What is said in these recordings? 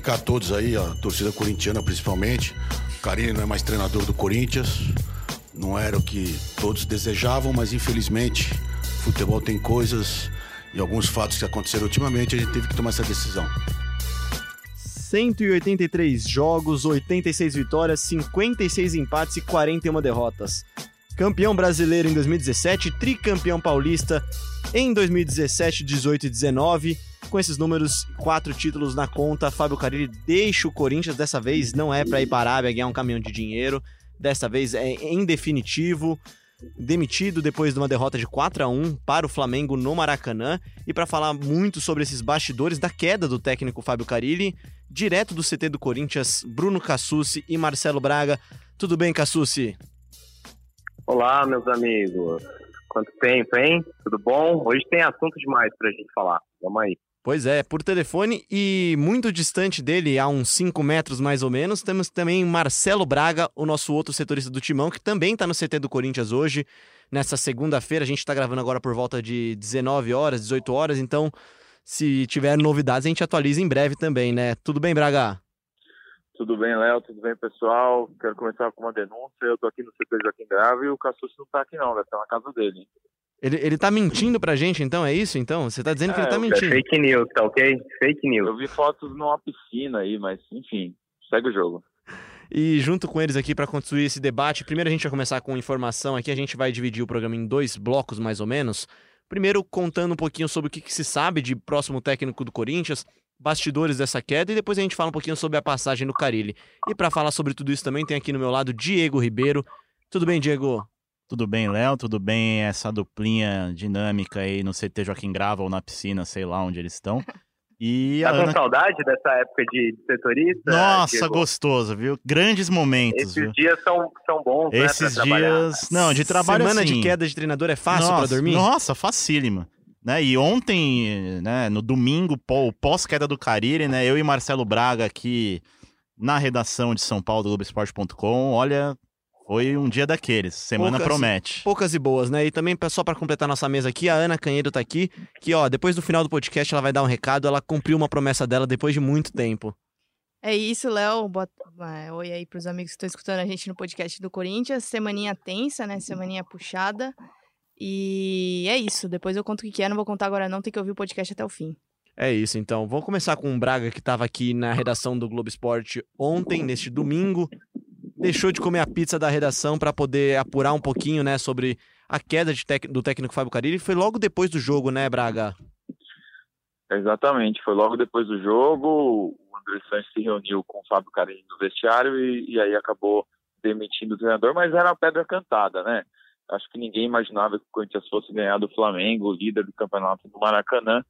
comunicar a todos aí, a torcida corintiana principalmente. O Carilli não é mais treinador do Corinthians. Não era o que todos desejavam, mas infelizmente futebol tem coisas e alguns fatos que aconteceram ultimamente, a gente teve que tomar essa decisão. 183 jogos, 86 vitórias, 56 empates e 41 derrotas. Campeão brasileiro em 2017, tricampeão paulista em 2017, 18 e 19. Com esses números, quatro títulos na conta, Fábio Carilli deixa o Corinthians. Dessa vez não é para ir para a Arábia ganhar um caminhão de dinheiro. Dessa vez é em definitivo demitido depois de uma derrota de 4 a 1 para o Flamengo no Maracanã. E para falar muito sobre esses bastidores da queda do técnico Fábio Carilli, direto do CT do Corinthians, Bruno Cassucci e Marcelo Braga. Tudo bem, Cassucci? Olá, meus amigos. Quanto tempo, hein? Tudo bom? Hoje tem assunto demais pra gente falar. Vamos aí. Pois é, por telefone e muito distante dele, a uns 5 metros mais ou menos, temos também Marcelo Braga, o nosso outro setorista do Timão, que também está no CT do Corinthians hoje, nessa segunda-feira. A gente está gravando agora por volta de 19 horas, 18 horas, então se tiver novidades a gente atualiza em breve também, né? Tudo bem, Braga? Tudo bem, Léo? Tudo bem, pessoal? Quero começar com uma denúncia. Eu tô aqui no CT Joaquim Grave e o Cassus não tá aqui não, estar na casa dele. Ele, ele tá mentindo pra gente, então? É isso, então? Você tá dizendo que É, ele tá é mentindo. Fake news, tá ok? Fake news. Eu vi fotos numa piscina aí, mas enfim, segue o jogo. E junto com eles aqui para construir esse debate, primeiro a gente vai começar com informação aqui, a gente vai dividir o programa em dois blocos mais ou menos. Primeiro contando um pouquinho sobre o que, que se sabe de próximo técnico do Corinthians, bastidores dessa queda e depois a gente fala um pouquinho sobre a passagem do Carilli. E para falar sobre tudo isso também tem aqui no meu lado Diego Ribeiro. Tudo bem, Diego? Tudo bem, Léo? Tudo bem essa duplinha dinâmica aí no CT Joaquim Grava ou na piscina, sei lá onde eles estão. E a Tá com Ana... saudade dessa época de setorista? Nossa, Diego? gostoso, viu? Grandes momentos, Esses viu? dias são, são bons, Esses né, pra trabalhar. dias... Não, de trabalho Semana assim... de queda de treinador é fácil nossa, para dormir? Nossa, facílima. Né? E ontem, né, no domingo, pós-queda do Cariri, né, eu e Marcelo Braga aqui na redação de São Paulo do Globoesporte.com, olha, foi um dia daqueles. Semana Poucas- promete. Poucas e boas, né? E também, só para completar nossa mesa aqui, a Ana Canhedo tá aqui, que ó, depois do final do podcast ela vai dar um recado, ela cumpriu uma promessa dela depois de muito tempo. É isso, Léo. Bota... é, Oi aí pros amigos que estão escutando a gente no podcast do Corinthians. Semaninha tensa, né? Semaninha puxada. E é isso. Depois eu conto o que que é. Não vou contar agora não, tem que ouvir o podcast até o fim. É isso, então. Vamos começar com o Braga, que estava aqui na redação do Globo Esporte ontem, neste domingo. Deixou de comer a pizza da redação para poder apurar um pouquinho, né, sobre a queda tec- do técnico Fábio Carilli. Foi logo depois do jogo, né, Braga? Exatamente, foi logo depois do jogo, o André Sanches se reuniu com o Fábio Carilli no vestiário e, e aí acabou demitindo o treinador, mas era uma pedra cantada, né? Acho que ninguém imaginava que o Corinthians fosse ganhar do Flamengo, líder do campeonato do Maracanã.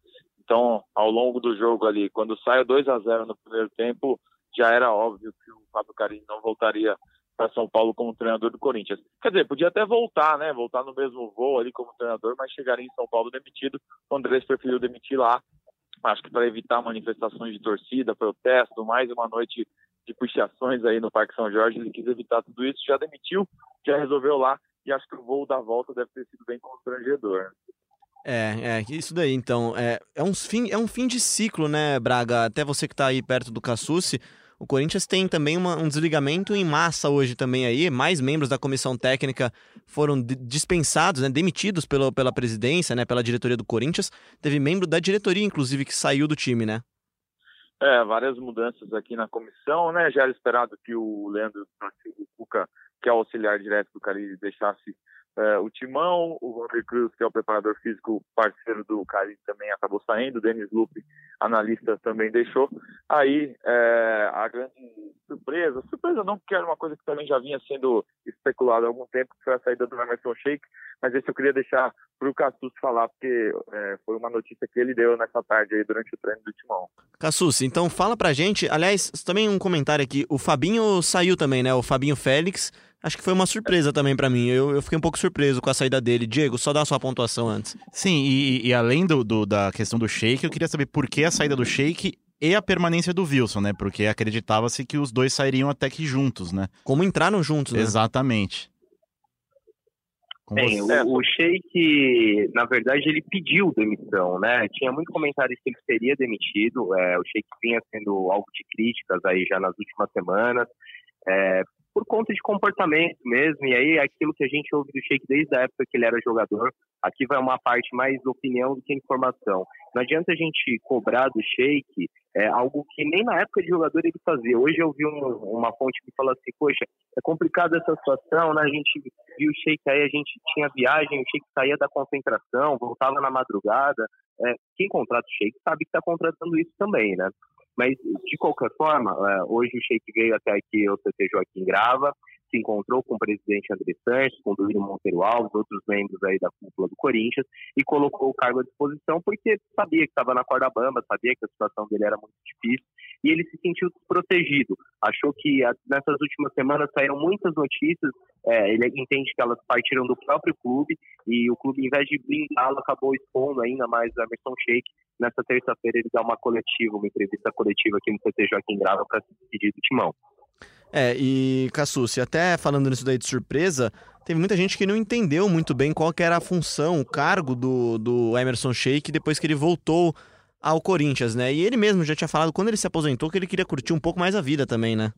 Então, ao longo do jogo ali, quando saiu 2 a 0 no primeiro tempo, já era óbvio que o Fábio Carilli não voltaria para São Paulo como treinador do Corinthians. Quer dizer, podia até voltar, né? Voltar no mesmo voo ali como treinador, mas chegaria em São Paulo demitido. O Andrés preferiu demitir lá acho que para evitar manifestações de torcida, protesto, mais uma noite de puxações aí no Parque São Jorge, ele quis evitar tudo isso, já demitiu, já resolveu lá, e acho que o voo da volta deve ter sido bem constrangedor. É, é, isso daí, então. É, é, um fim, é um fim de ciclo, né, Braga? Até você que tá aí perto do Cassucci, o Corinthians tem também uma- um desligamento em massa hoje também aí. Mais membros da comissão técnica foram di- dispensados, né, demitidos pela, pela presidência, né, pela diretoria do Corinthians. Teve membro da diretoria, inclusive, que saiu do time, né? É, várias mudanças aqui na comissão, né? Já era esperado que o Leandro Cuca, que é o auxiliar direto do Carilli, deixasse é, o timão. O Wander Cruz, que é o preparador físico parceiro do Carilli, também acabou saindo. O Denis Lupe, analista, também deixou. Aí, é, a grande surpresa, surpresa não, porque era uma coisa que também já vinha sendo especulada há algum tempo, que foi a saída do Emerson Sheik, mas esse eu queria deixar para o Cassus falar, porque é, foi uma notícia que ele deu nessa tarde aí durante o treino do timão. Cassucci, então fala pra gente. Aliás, também um comentário aqui. O Fabinho saiu também, né? O Fabinho Félix. Acho que foi uma surpresa também pra mim. Eu, eu fiquei um pouco surpreso com a saída dele. Diego, só dá a sua pontuação antes. Sim, e, e além do, do- da questão do Sheik, eu queria saber por que a saída do Sheik e a permanência do Wilson, né? Porque acreditava-se que os dois sairiam até que juntos, né? Como entraram juntos, né? Exatamente. Com Bem, você. o, o Sheik, na verdade, ele pediu demissão, né? Tinha muito comentário que ele seria demitido. É, o Sheik vinha sendo alvo de críticas aí já nas últimas semanas, é, por conta de comportamento mesmo. E aí, aquilo que a gente ouve do Sheik desde a época que ele era jogador, aqui vai uma parte mais opinião do que informação. Não adianta a gente cobrar do Sheik é, algo que nem na época de jogador ele fazia. Hoje eu vi um, uma fonte que fala assim, poxa, é complicado essa situação, né? A gente viu o Sheik aí, a gente tinha viagem, o Sheik saía da concentração, voltava na madrugada. É, quem contrata o Sheik sabe que está contratando isso também, né? Mas, de qualquer forma, é, hoje o Sheik veio até aqui, o CT Joaquim Grava, se encontrou com o presidente André Sanches, com o Duílio Monteiro Alves, outros membros aí da cúpula do Corinthians, e colocou o cargo à disposição porque sabia que estava na corda bamba, sabia que a situação dele era muito difícil, e ele se sentiu desprotegido. Achou que nessas últimas semanas saíram muitas notícias, é, ele entende que elas partiram do próprio clube, e o clube, em vez de blindá-lo, acabou expondo ainda mais a Emerson Sheik. Nessa terça-feira ele dá uma coletiva, uma entrevista coletiva aqui no CT Joaquim Grava para se despedir do Timão. É, e Cassucci, até falando nisso daí de surpresa, teve muita gente que não entendeu muito bem qual era a função, o cargo do, do Emerson Sheik depois que ele voltou ao Corinthians, né? E ele mesmo já tinha falado quando ele se aposentou que ele queria curtir um pouco mais a vida também, né?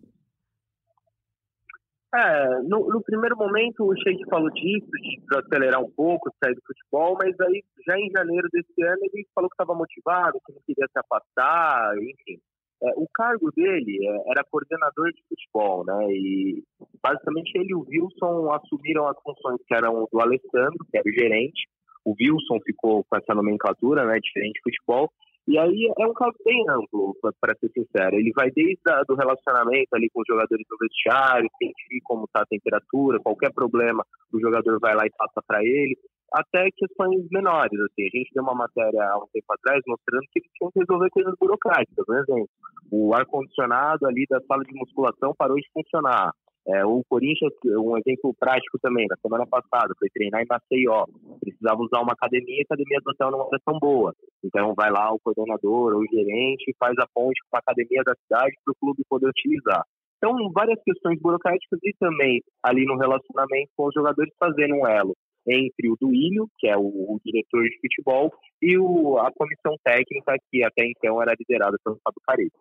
É, no, no primeiro momento o Sheik falou disso, de acelerar um pouco, sair do futebol, mas aí já em janeiro desse ano ele falou que estava motivado, que não queria se afastar, enfim. É, o cargo dele é, era coordenador de futebol, né? E basicamente ele e o Wilson assumiram as funções que eram do Alessandro, que era o gerente. O Wilson ficou com essa nomenclatura, né? Diferente de futebol. E aí é um caso bem amplo, para ser sincero. Ele vai desde a, do relacionamento ali com os jogadores do vestiário, sentir como está a temperatura, qualquer problema, o jogador vai lá e passa para ele, até questões menores. Assim. A gente deu uma matéria há um tempo atrás mostrando que eles tinham que resolver coisas burocráticas. Por exemplo, o ar-condicionado ali da sala de musculação parou de funcionar. É, o Corinthians, um exemplo prático também, na semana passada, foi treinar em Maceió. Precisava usar uma academia a academia do hotel não era tão boa. Então vai lá o coordenador ou o gerente faz a ponte com a academia da cidade para o clube poder utilizar. Então, várias questões burocráticas e também ali no relacionamento com os jogadores fazendo um elo entre o Duílio, que é o, o diretor de futebol, e o, a comissão técnica, que até então era liderada pelo Fábio Carilli.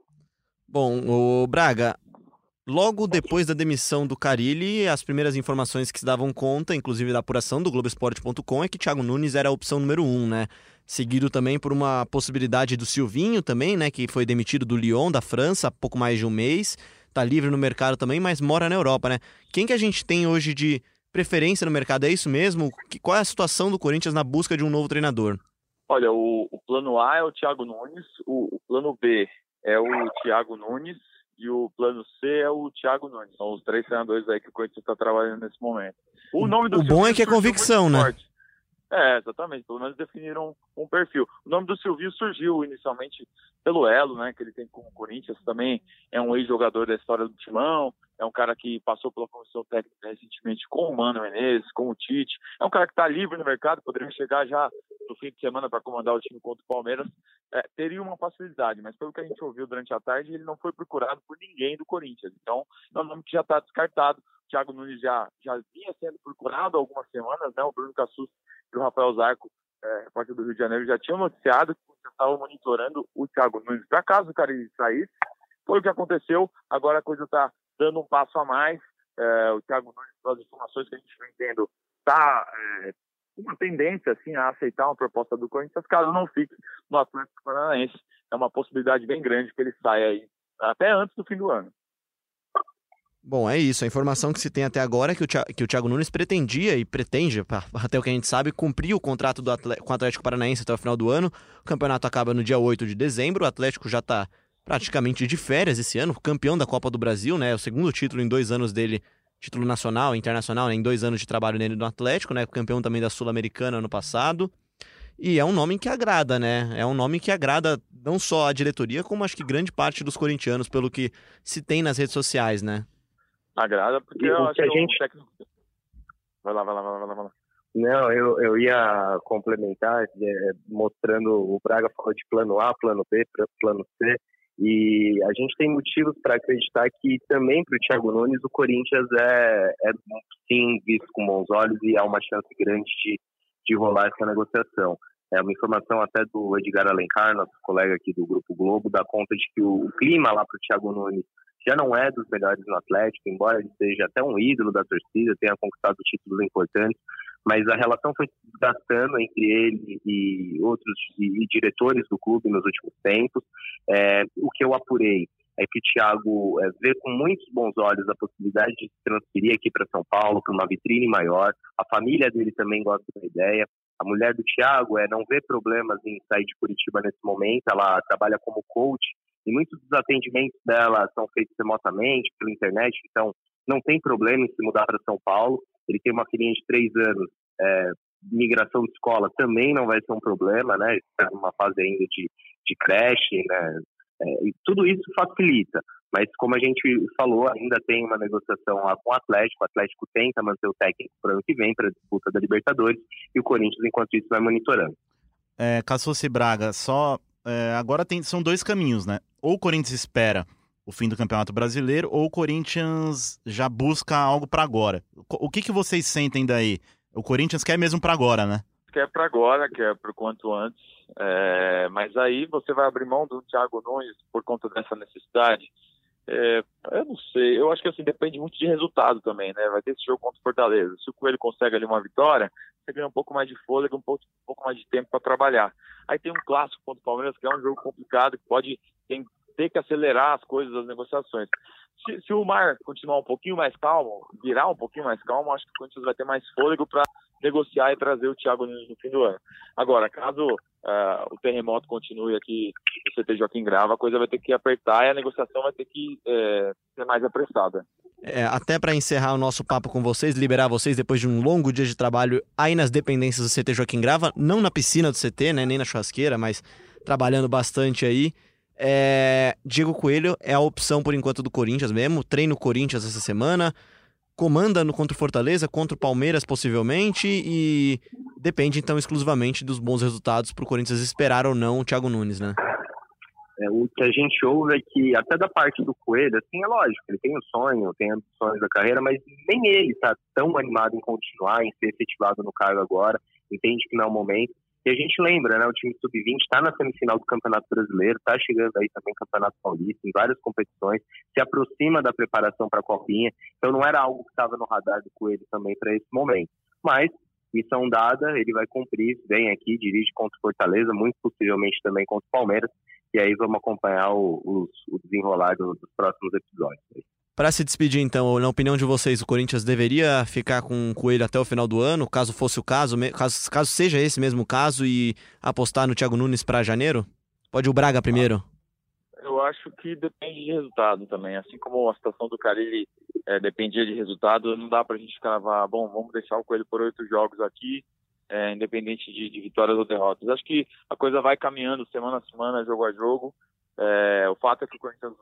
Bom, o Braga, logo depois da demissão do Carilli, as primeiras informações que se davam conta, inclusive da apuração do Globoesporte.com, é que Thiago Nunes era a opção número um, né? Seguido também por uma possibilidade do Silvinho também, né? Que foi demitido do Lyon, da França, há pouco mais de um mês. Tá livre no mercado também, mas mora na Europa, né? Quem que a gente tem hoje de preferência no mercado. É isso mesmo? Qual é a situação do Corinthians na busca de um novo treinador? Olha, o, o plano A é o Thiago Nunes, o, o, plano B é o Thiago Nunes e o plano C é o Thiago Nunes. São os três treinadores aí que o Corinthians está trabalhando nesse momento. O nome do o bom é que é convicção, né? Forte. É, exatamente. Pelo menos definiram um perfil. O nome do Silvio surgiu inicialmente pelo elo, né, que ele tem com o Corinthians também. É um ex-jogador da história do Timão. É um cara que passou pela comissão técnica recentemente com o Mano Menezes, com o Tite. É um cara que está livre no mercado, poderia chegar já no fim de semana para comandar o time contra o Palmeiras. É, teria uma facilidade, mas pelo que a gente ouviu durante a tarde, ele não foi procurado por ninguém do Corinthians. Então, é um nome que já está descartado. Thiago Nunes já, já vinha sendo procurado há algumas semanas, né? O Bruno Cassus e o Rafael Zarco, é, repórter do Rio de Janeiro, já tinham noticiado que você estava monitorando o Thiago Nunes para caso o cara saísse. Foi o que aconteceu, agora a coisa está dando um passo a mais. É, o Thiago Nunes, pelas informações que a gente vem tendo, está é, uma tendência assim, a aceitar uma proposta do Corinthians, caso não fique no Atlético Paranaense. É uma possibilidade bem grande que ele saia aí até antes do fim do ano. Bom, é isso. A informação que se tem até agora é que o, Thiago, que o Thiago Nunes pretendia e pretende, até o que a gente sabe, cumprir o contrato Atlético, com o Atlético Paranaense até o final do ano. O campeonato acaba no dia 8 de dezembro. O Atlético já está praticamente de férias esse ano, campeão da Copa do Brasil, né? O segundo título em dois anos dele, título nacional, internacional, né? em dois anos de trabalho dele no Atlético, né? Campeão também da Sul-Americana ano passado. E é um nome que agrada, né? É um nome que agrada não só a diretoria, como acho que grande parte dos corintianos, pelo que se tem nas redes sociais, né? Agrada, porque E eu acho que a que gente- técnico... Vai lá, vai lá, vai lá, vai lá. Não, eu, eu ia complementar, é, mostrando o Braga falou de plano A, plano B, plano C, E a gente tem motivos para acreditar que também para o Thiago Nunes o Corinthians é, é sim visto com bons olhos e há uma chance grande de, de rolar essa negociação. É uma informação até do Edgar Alencar, nosso colega aqui do Grupo Globo, dá conta de que o clima lá para o Thiago Nunes já não é dos melhores no Atlético, embora ele seja até um ídolo da torcida, tenha conquistado títulos importantes, mas a relação foi desgastando entre ele e outros e, e diretores do clube nos últimos tempos. É, o que eu apurei é que o Thiago é, vê com muitos bons olhos a possibilidade de se transferir aqui para São Paulo, para uma vitrine maior. A família dele também gosta da ideia. A mulher do Thiago é, não vê problemas em sair de Curitiba nesse momento, ela trabalha como coach e muitos dos atendimentos dela são feitos remotamente, pela internet, então não tem problema em se mudar para São Paulo. Ele tem uma filhinha de três anos, é, migração de escola também não vai ser um problema, né? Está numa fase ainda de, de creche, né? É, e tudo isso facilita. Mas como a gente falou, ainda tem uma negociação lá com o Atlético. O Atlético tenta manter o técnico para o ano que vem, para a disputa da Libertadores, e o Corinthians, enquanto isso, vai monitorando. É, Cassucci Braga, só é, agora tem, são dois caminhos, né? Ou o Corinthians espera o fim do Campeonato Brasileiro, ou o Corinthians já busca algo para agora. O que, que vocês sentem daí? O Corinthians quer mesmo para agora, né? Quer para agora, quer para o quanto antes. É, mas aí você vai abrir mão do Thiago Nunes por conta dessa necessidade. É, eu não sei, eu acho que assim depende muito de resultado também, né? Vai ter esse jogo contra o Fortaleza. Se o Coelho consegue ali uma vitória, você ganha um pouco mais de fôlego, um pouco, um pouco mais de tempo para trabalhar. Aí tem um clássico contra o Palmeiras, que é um jogo complicado, que pode tem, ter que acelerar as coisas, as negociações. Se, se, o mar continuar um pouquinho mais calmo, virar um pouquinho mais calmo, acho que o Corinthians vai ter mais fôlego para negociar e trazer o Thiago Nunes no fim do ano. Agora, caso uh, o terremoto continue aqui no CT Joaquim Grava, a coisa vai ter que apertar e a negociação vai ter que é, ser mais apressada. É, até para encerrar o nosso papo com vocês, liberar vocês depois de um longo dia de trabalho aí nas dependências do CT Joaquim Grava, não na piscina do CT, né, nem na churrasqueira, mas trabalhando bastante aí. É, Diego Coelho é a opção por enquanto do Corinthians mesmo, treino Corinthians essa semana, comanda no contra o Fortaleza, contra o Palmeiras possivelmente e depende então exclusivamente dos bons resultados para o Corinthians esperar ou não o Thiago Nunes, né? É, o que a gente ouve é que, até da parte do Coelho, assim, é lógico, ele tem o sonho, tem ambições da carreira, mas nem ele está tão animado em continuar, em ser efetivado no cargo agora, entende que não é o momento. E a gente lembra, né, o time sub-20 está na semifinal do Campeonato Brasileiro, está chegando aí também Campeonato Paulista, em várias competições, se aproxima da preparação para a Copinha, então não era algo que estava no radar do Coelho também para esse momento. Mas, missão dada, ele vai cumprir, vem aqui, dirige contra o Fortaleza, muito possivelmente também contra o Palmeiras, e aí vamos acompanhar o, o desenrolar dos, dos próximos episódios. Para se despedir, então, na opinião de vocês, o Corinthians deveria ficar com o Coelho até o final do ano, caso fosse o caso, caso, caso seja esse mesmo caso, e apostar no Thiago Nunes para janeiro? Pode o Braga primeiro? Eu acho que depende de resultado também. Assim como a situação do Carilli é, dependia de resultado, não dá para a gente cravar, bom, vamos deixar o Coelho por oito jogos aqui, é, independente de, de, vitórias ou derrotas. Acho que a coisa vai caminhando semana a semana, jogo a jogo. É, o fato é que o Corinthians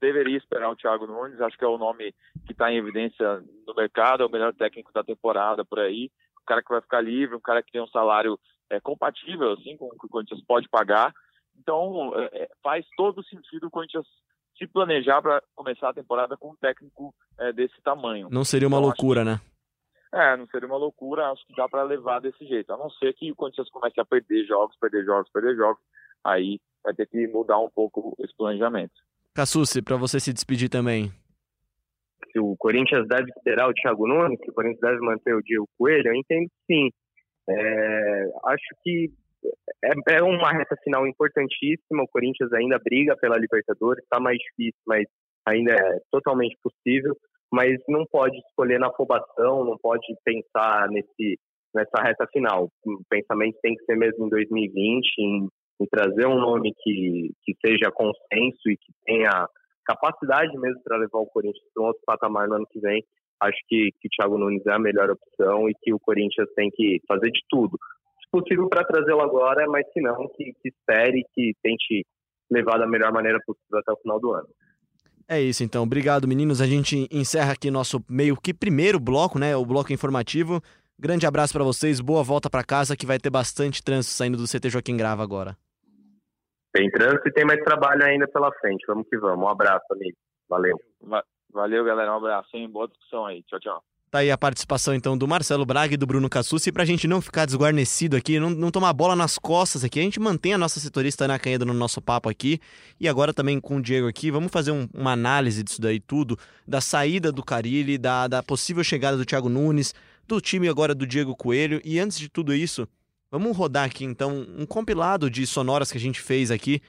deveria esperar o Thiago Nunes, acho que é o nome que está em evidência no mercado, é o melhor técnico da temporada por aí, um cara que vai ficar livre, um cara que tem um salário é, compatível assim com o que o Corinthians pode pagar. Então é, é faz todo sentido o Corinthians se planejar para começar a temporada com um técnico é, desse tamanho. Não seria uma então, loucura, que... né? É, não seria uma loucura, acho que dá para levar desse jeito. A não ser que o Corinthians comece a perder jogos, perder jogos, perder jogos, aí vai ter que mudar um pouco esse planejamento. Cassucci, para você se despedir também. Se o Corinthians deve esperar o Thiago Nunes, se o Corinthians deve manter o Diego Coelho, eu entendo que sim. É, acho que é, é, uma reta final importantíssima. O Corinthians ainda briga pela Libertadores, está mais difícil, mas ainda é totalmente possível mas não pode escolher na afobação, não pode pensar nesse, nessa reta final. O pensamento tem que ser mesmo em 2020, em, em trazer um nome que, que seja consenso e que tenha capacidade mesmo para levar o Corinthians para um outro patamar no ano que vem. Acho que, que o Thiago Nunes é a melhor opção e que o Corinthians tem que fazer de tudo. Se possível para trazê-lo agora, mas se não, que, que espere, que tente levar da melhor maneira possível até o final do ano. É isso, então. Obrigado, meninos. A gente encerra aqui nosso meio que primeiro bloco, né? O bloco informativo. Grande abraço para vocês. Boa volta para casa, que vai ter bastante trânsito saindo do CT Joaquim Grava agora. Tem trânsito e tem mais trabalho ainda pela frente. Vamos que vamos. Um abraço, amigo. Valeu. Va- Valeu, galera. Um abraço, hein? Boa discussão aí. Tchau, tchau. Tá aí a participação então do Marcelo Braga e do Bruno Cassucci. E pra gente não ficar desguarnecido aqui, não, não tomar bola nas costas aqui, a gente mantém a nossa setorista Ana Canheda no nosso papo aqui. E agora também com o Diego aqui, vamos fazer um- uma análise disso daí tudo, da saída do Carilli, da, da possível chegada do Thiago Nunes, do time agora do Diego Coelho. E antes de tudo isso, vamos rodar aqui então um compilado de sonoras que a gente fez aqui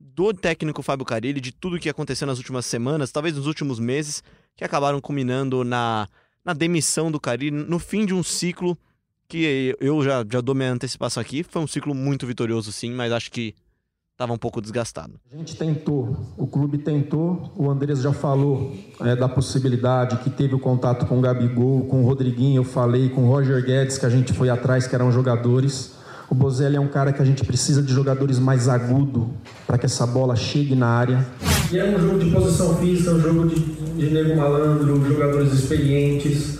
do técnico Fábio Carilli, de tudo que aconteceu nas últimas semanas, talvez nos últimos meses, que acabaram culminando na na demissão do Carilli, no fim de um ciclo que eu já, já dou minha antecipação aqui. Foi um ciclo muito vitorioso, sim, mas acho que estava um pouco desgastado. A gente tentou, o clube tentou, o Andrés já falou é, da possibilidade que teve o contato com o Gabigol, com o Rodriguinho, eu falei, com o Roger Guedes, que a gente foi atrás, que eram jogadores. O Bozelli é um cara que a gente precisa de jogadores mais agudo para que essa bola chegue na área. E é um jogo de posição física, um jogo de, de nego malandro, jogadores experientes,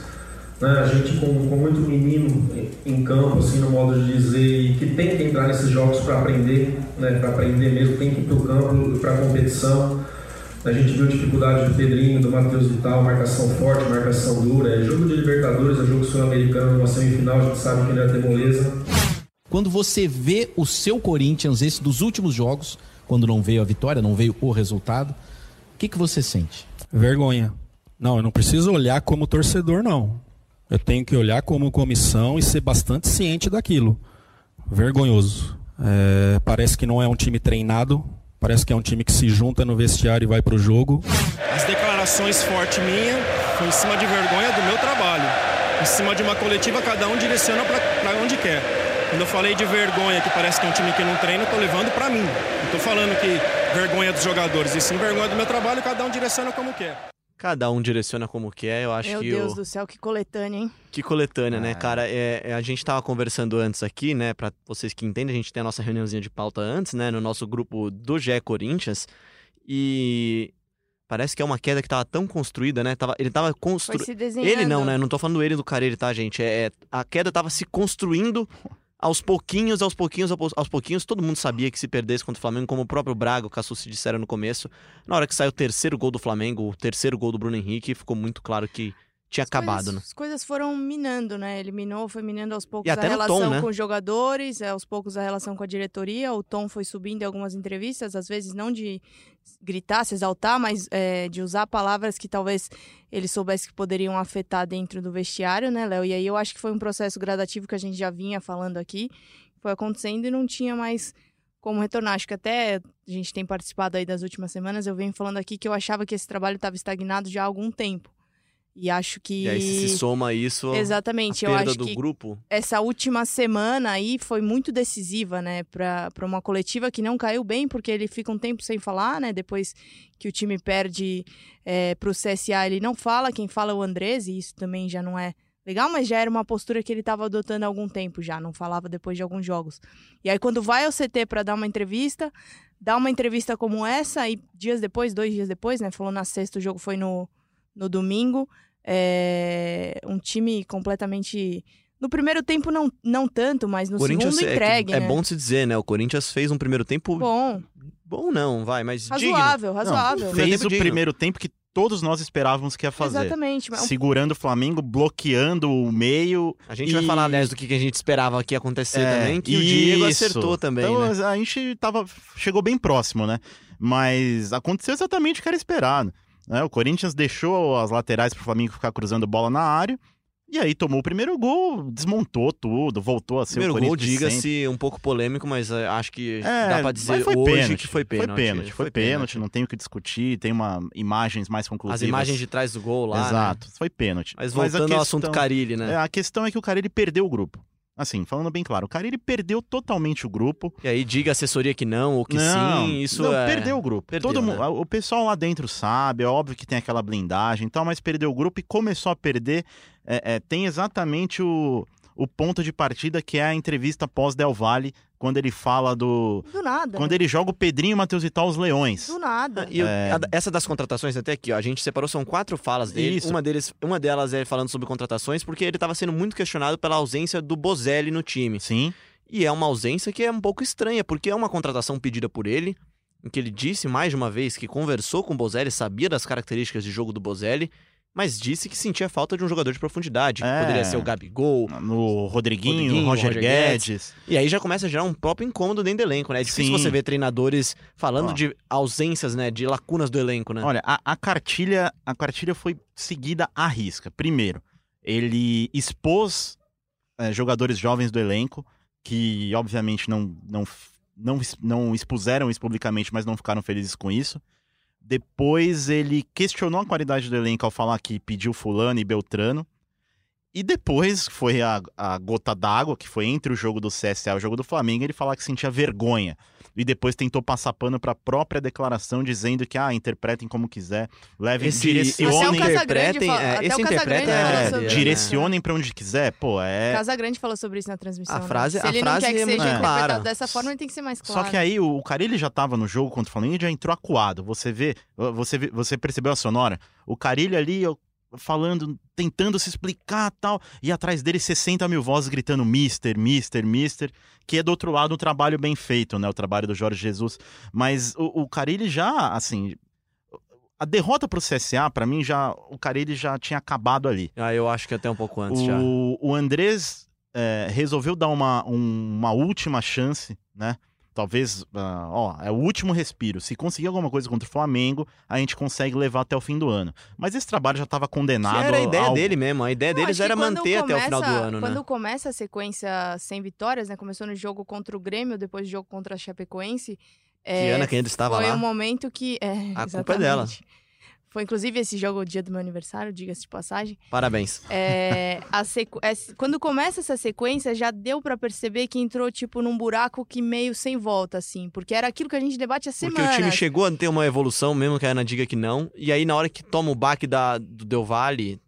né? a gente com, com muito menino em, campo, assim, no modo de dizer, e que tem que entrar nesses jogos para aprender, né? para aprender mesmo, tem que ir para o campo, para a competição. A gente viu a dificuldade do Pedrinho, do Matheus Vital, marcação forte, marcação dura. É jogo de Libertadores, é jogo sul-americano, uma semifinal, a gente sabe que não ia ter moleza. Quando você vê o seu Corinthians, esse dos últimos jogos, quando não veio a vitória, não veio o resultado, o que, que você sente? Vergonha. Não, eu não preciso olhar como torcedor, não. Eu tenho que olhar como comissão e ser bastante ciente daquilo. Vergonhoso. É, parece que não é um time treinado, parece que é um time que se junta no vestiário e vai pro jogo. As declarações fortes minha foi em cima de vergonha do meu trabalho. Em cima de uma coletiva, cada um direciona para onde quer. Quando eu falei de vergonha, que parece que é um time que não treina, eu tô levando para mim. Não tô falando que vergonha dos jogadores, e sim vergonha do meu trabalho, cada um direciona como quer. Cada um direciona como quer, eu acho Meu que Deus o... do céu, que coletânea, hein? Que coletânea, né, cara? É, é, a gente tava conversando antes aqui, né? Pra vocês que entendem, a gente tem a nossa reuniãozinha de pauta antes, né? No nosso grupo do GE Corinthians. E parece que é uma queda que tava tão construída, né? Tava, ele tava construindo. Ele não, né? Não tô falando ele do Carelli, tá, gente? É, é- a queda tava se construindo aos pouquinhos, aos pouquinhos, aos pouquinhos. Todo mundo sabia que se perdesse contra o Flamengo, como o próprio Braga, o Cassucci disseram no começo. Na hora que saiu o terceiro gol do Flamengo, o terceiro gol do Bruno Henrique, ficou muito claro que tinha As acabado, coisas, né? As coisas foram minando, né? Ele minou, foi minando aos poucos a relação tom, né? com os jogadores, é, aos poucos a relação com a diretoria. O tom foi subindo em algumas entrevistas, às vezes não de gritar, se exaltar, mas é, de usar palavras que talvez ele soubesse que poderiam afetar dentro do vestiário, né, Léo? E aí eu acho que foi um processo gradativo que a gente já vinha falando aqui, foi acontecendo e não tinha mais como retornar. Acho que até a gente tem participado aí das últimas semanas, eu venho falando aqui que eu achava que esse trabalho estava estagnado já há algum tempo. E acho que. E aí se, se soma isso, Exatamente, a eu perda acho do que grupo. essa última semana aí foi muito decisiva, né, para uma coletiva que não caiu bem, porque ele fica um tempo sem falar, né, depois que o time perde é, para o CSA, ele não fala, quem fala é o Andrés, e isso também já não é legal, mas já era uma postura que ele estava adotando há algum tempo já, não falava depois de alguns jogos. E aí quando vai ao CT para dar uma entrevista, dá uma entrevista como essa, e dias depois, dois dias depois, né, falou na sexta, o jogo foi no, no domingo, é, um time completamente. No primeiro tempo, não, não tanto, mas no segundo é, entregue. é né? bom se dizer, né? O Corinthians fez um primeiro tempo bom, Bom, não, vai, mas digno. razoável, razoável. Não, Fez o primeiro tempo que todos nós esperávamos que ia fazer. Exatamente. mas Segurando o Flamengo, bloqueando o meio. A gente vai E- falar, aliás, do que a gente esperava que ia acontecer É, também, que o Diego isso. acertou também, então, né? A gente tava, chegou bem próximo, né? Mas aconteceu exatamente o que era esperado. Né? O Corinthians deixou as laterais pro Flamengo ficar cruzando bola na área. E aí tomou o primeiro gol, desmontou tudo, voltou a ser Primeiro o gol, Corinthians de sempre. diga-se, um pouco polêmico, mas eh, acho que É, dá pra dizer mas foi hoje pênalti, que foi pênalti. Foi pênalti, foi pênalti, não tem o que discutir, tem uma imagens mais conclusivas. As imagens de trás do gol lá, né? Exato, foi pênalti. Mas voltando ao assunto questão- Carilli, né? é, a questão é que o Carilli perdeu o grupo. Assim, falando bem claro, o Carilli perdeu totalmente o grupo. E aí diga assessoria que não ou que não, sim, isso não, é... perdeu o grupo. Perdeu, Todo né? o pessoal lá dentro sabe, é óbvio que tem aquela blindagem e tal, mas perdeu o grupo e começou a perder. é, é, tem exatamente o, o ponto de partida que é a entrevista pós Del Valle, quando ele fala do. Do nada. Quando né? ele joga o Pedrinho e o Matheus Vital aos leões. Do nada. E eu- É. a- essa das contratações até aqui, ó, a gente separou, são quatro falas dele. Isso. Uma, deles, uma delas é falando sobre contratações, porque ele estava sendo muito questionado pela ausência do Bozelli no time. Sim. E é uma ausência que é um pouco estranha, porque é uma contratação pedida por ele, em que ele disse mais de uma vez que conversou com o Bozelli, sabia das características de jogo do Bozelli, mas disse que sentia falta de um jogador de profundidade, É. poderia ser o Gabigol. No Rodriguinho, Rodriguinho, Roger, Roger Guedes. E aí já começa a gerar um próprio incômodo dentro do elenco, né? É difícil Sim. você ver treinadores falando Ó. de ausências, né? De lacunas do elenco, né? Olha, a, a cartilha, a cartilha foi seguida à risca. Primeiro, ele expôs é, jogadores jovens do elenco que, obviamente, não, não, não, não expuseram isso publicamente, mas não ficaram felizes com isso. Depois, ele questionou a qualidade do elenco ao falar que pediu Fulano e Beltrano. E depois foi a, a gota d'água, que foi entre o jogo do CSA e o jogo do Flamengo, ele falar que sentia vergonha. E depois tentou passar pano para a própria declaração, dizendo que, ah, interpretem como quiser, levem, Esse- esse- Até o direcionem, Casagrande interpretem, fala- é, até esse o Casagrande interpreta falou é- é- direcionem para onde quiser. Pô, é. Casagrande falou sobre isso na transmissão. A né? frase- Se a ele frase não quer que é muito seja interpretado clara. dessa forma, ele tem que ser mais claro. Só que aí o, o cara ele já tava no jogo contra o Flamengo e já entrou acuado. Você vê, você vê- você percebeu a sonora? O Carilho ali falando, tentando se explicar tal, e atrás dele 60 mil vozes gritando Mister, Mister, Mister, que é do outro lado um trabalho bem feito, né? O trabalho do Jorge Jesus. Mas o, o Carilli já, assim. A derrota pro CSA, pra mim, já. O Carilli já tinha acabado ali. Ah, eu acho que até um pouco antes já. O, o Andrés é, resolveu dar uma, um- uma última chance, né? Talvez, ah, ó, é o último respiro. Se conseguir alguma coisa contra o Flamengo, a gente consegue levar até o fim do ano. Mas esse trabalho já estava Que condenado. era a ideia ao- dele mesmo. A ideia Eu deles que era quando manter até o final do começa- ano, Quando né? começa a sequência sem vitórias, né? Começou no jogo contra o Grêmio, depois do jogo contra a Chapecoense. é, Ana, que ainda estava foi lá. um momento que. É, A culpa é dela. Foi inclusive esse jogo o dia do meu aniversário, diga-se de passagem. Parabéns. É, a sequ... é, quando começa essa sequência, já deu pra perceber que entrou, tipo, num buraco que meio sem volta, assim. Porque era aquilo que a gente debate há Porque semanas. o time chegou a ter uma evolução, mesmo que a Ana diga que não. E aí, na hora que toma o baque da, do Del Valle,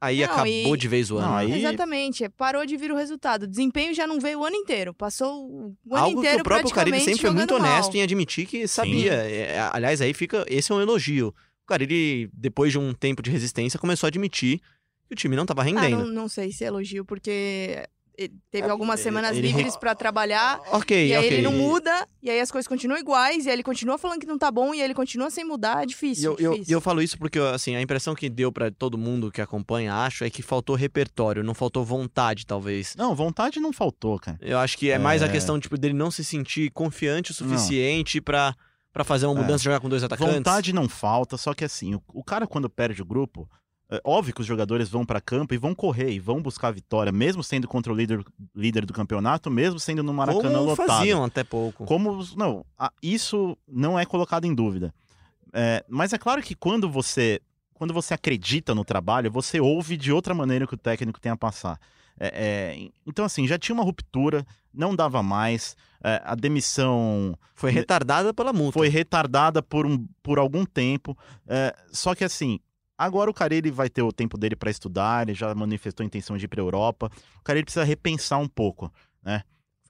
aí Não, acabou e- de vez o ano. Não, aí- Exatamente, parou de vir o resultado. O desempenho já não veio o ano inteiro. Passou o ano Algo que inteiro o próprio praticamente sempre foi muito honesto mal. em admitir que sabia. É, aliás, aí fica. Esse é um elogio. O Carilli, depois de um tempo de resistência, começou a admitir que o time não estava Ah, rendendo. não, não sei se é elogio, porque ele teve É, algumas ele- semanas ele- livres pra trabalhar. Ok, E aí ok. ele não muda, e aí as coisas continuam iguais, e aí ele continua falando que não tá bom, e aí ele continua sem mudar, é E difícil. eu, eu, difícil. e eu falo isso porque, assim, a impressão que deu pra todo mundo que acompanha, acho, é que faltou repertório, não faltou vontade, talvez. Não, vontade não faltou, cara. Eu acho que é mais a É. questão, tipo, dele não se sentir confiante o suficiente pra, pra fazer uma mudança e jogar com dois atacantes. Vontade não falta, só que assim, o, o cara quando perde o grupo, é óbvio que os jogadores vão pra campo e vão correr e vão buscar a vitória, mesmo sendo contra o líder, líder do campeonato, mesmo sendo no Maracanã Como lotado. faziam até pouco. Como, não, isso não é colocado em dúvida. É, mas é claro que quando você, quando você acredita no trabalho, você ouve de outra maneira que o técnico tem a passar. É, é, então, assim, já tinha uma ruptura, não dava mais, é, a demissão Foi retardada pela multa. foi retardada por, um, por algum tempo. é, só que assim, agora o Carelli vai ter o tempo dele para estudar, ele já manifestou a intenção de ir para Europa. O Carelli precisa repensar um pouco.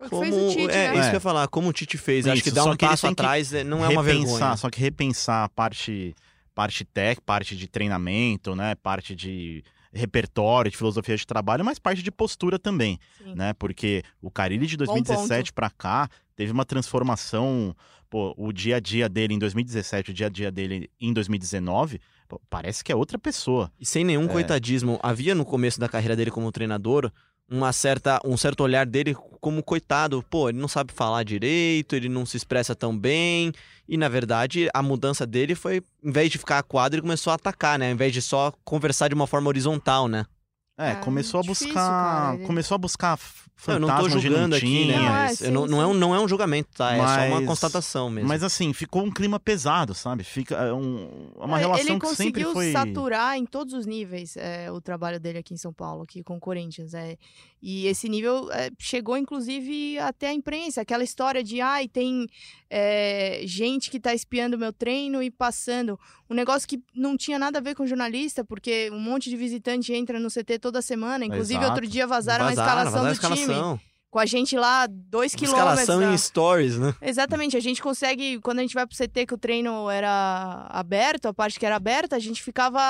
Que Como, fez o Tite, é, né? isso É. que eu ia falar, como o Tite fez. Acho Isso, que dar um que passo atrás é- não é uma repensar, vergonha. Só que repensar a parte, parte tech, parte de treinamento, né? Parte de repertório, de filosofia de trabalho, mas parte de postura também, Sim. né? Porque o Carilli de Bom 2017 para cá teve uma transformação, pô, o dia a dia dele em 2017, o dia a dia dele em 2019, pô, parece que é outra pessoa. E sem nenhum É. coitadismo. Havia no começo da carreira dele como treinador uma certa, um certo olhar dele como coitado. Pô, ele não sabe falar direito, ele não se expressa tão bem. E na verdade, a mudança dele foi, em vez de ficar acuado, ele começou a atacar, né? Ao invés de só conversar de uma forma horizontal, né? É, É, começou a difícil, buscar, cara, ele- começou a buscar f- Não, eu não tô julgando não aqui, né? Não, é, Mas eu sim, não, não, é um, não é um julgamento, tá? É só uma Mas- constatação mesmo. Mas assim, ficou um clima pesado, sabe? Fica é um, é uma É, relação ele que sempre conseguiu foi. saturar em todos os níveis é, o trabalho dele aqui em São Paulo, aqui com o Corinthians. É. E esse nível é, chegou, inclusive, até a imprensa. Aquela história de, ai, tem é, gente que tá espiando meu treino e passando. Um negócio que não tinha nada a ver com jornalista, porque um monte de visitante entra no CT toda semana. Inclusive, Exato. outro dia vazaram, Vazaram, a escalação vazaram a do time. escalação. Com a gente lá, dois quilômetros. Escalação da- em stories, né? Exatamente, a gente consegue, quando a gente vai pro CT que o treino era aberto, a parte que era aberta, a gente ficava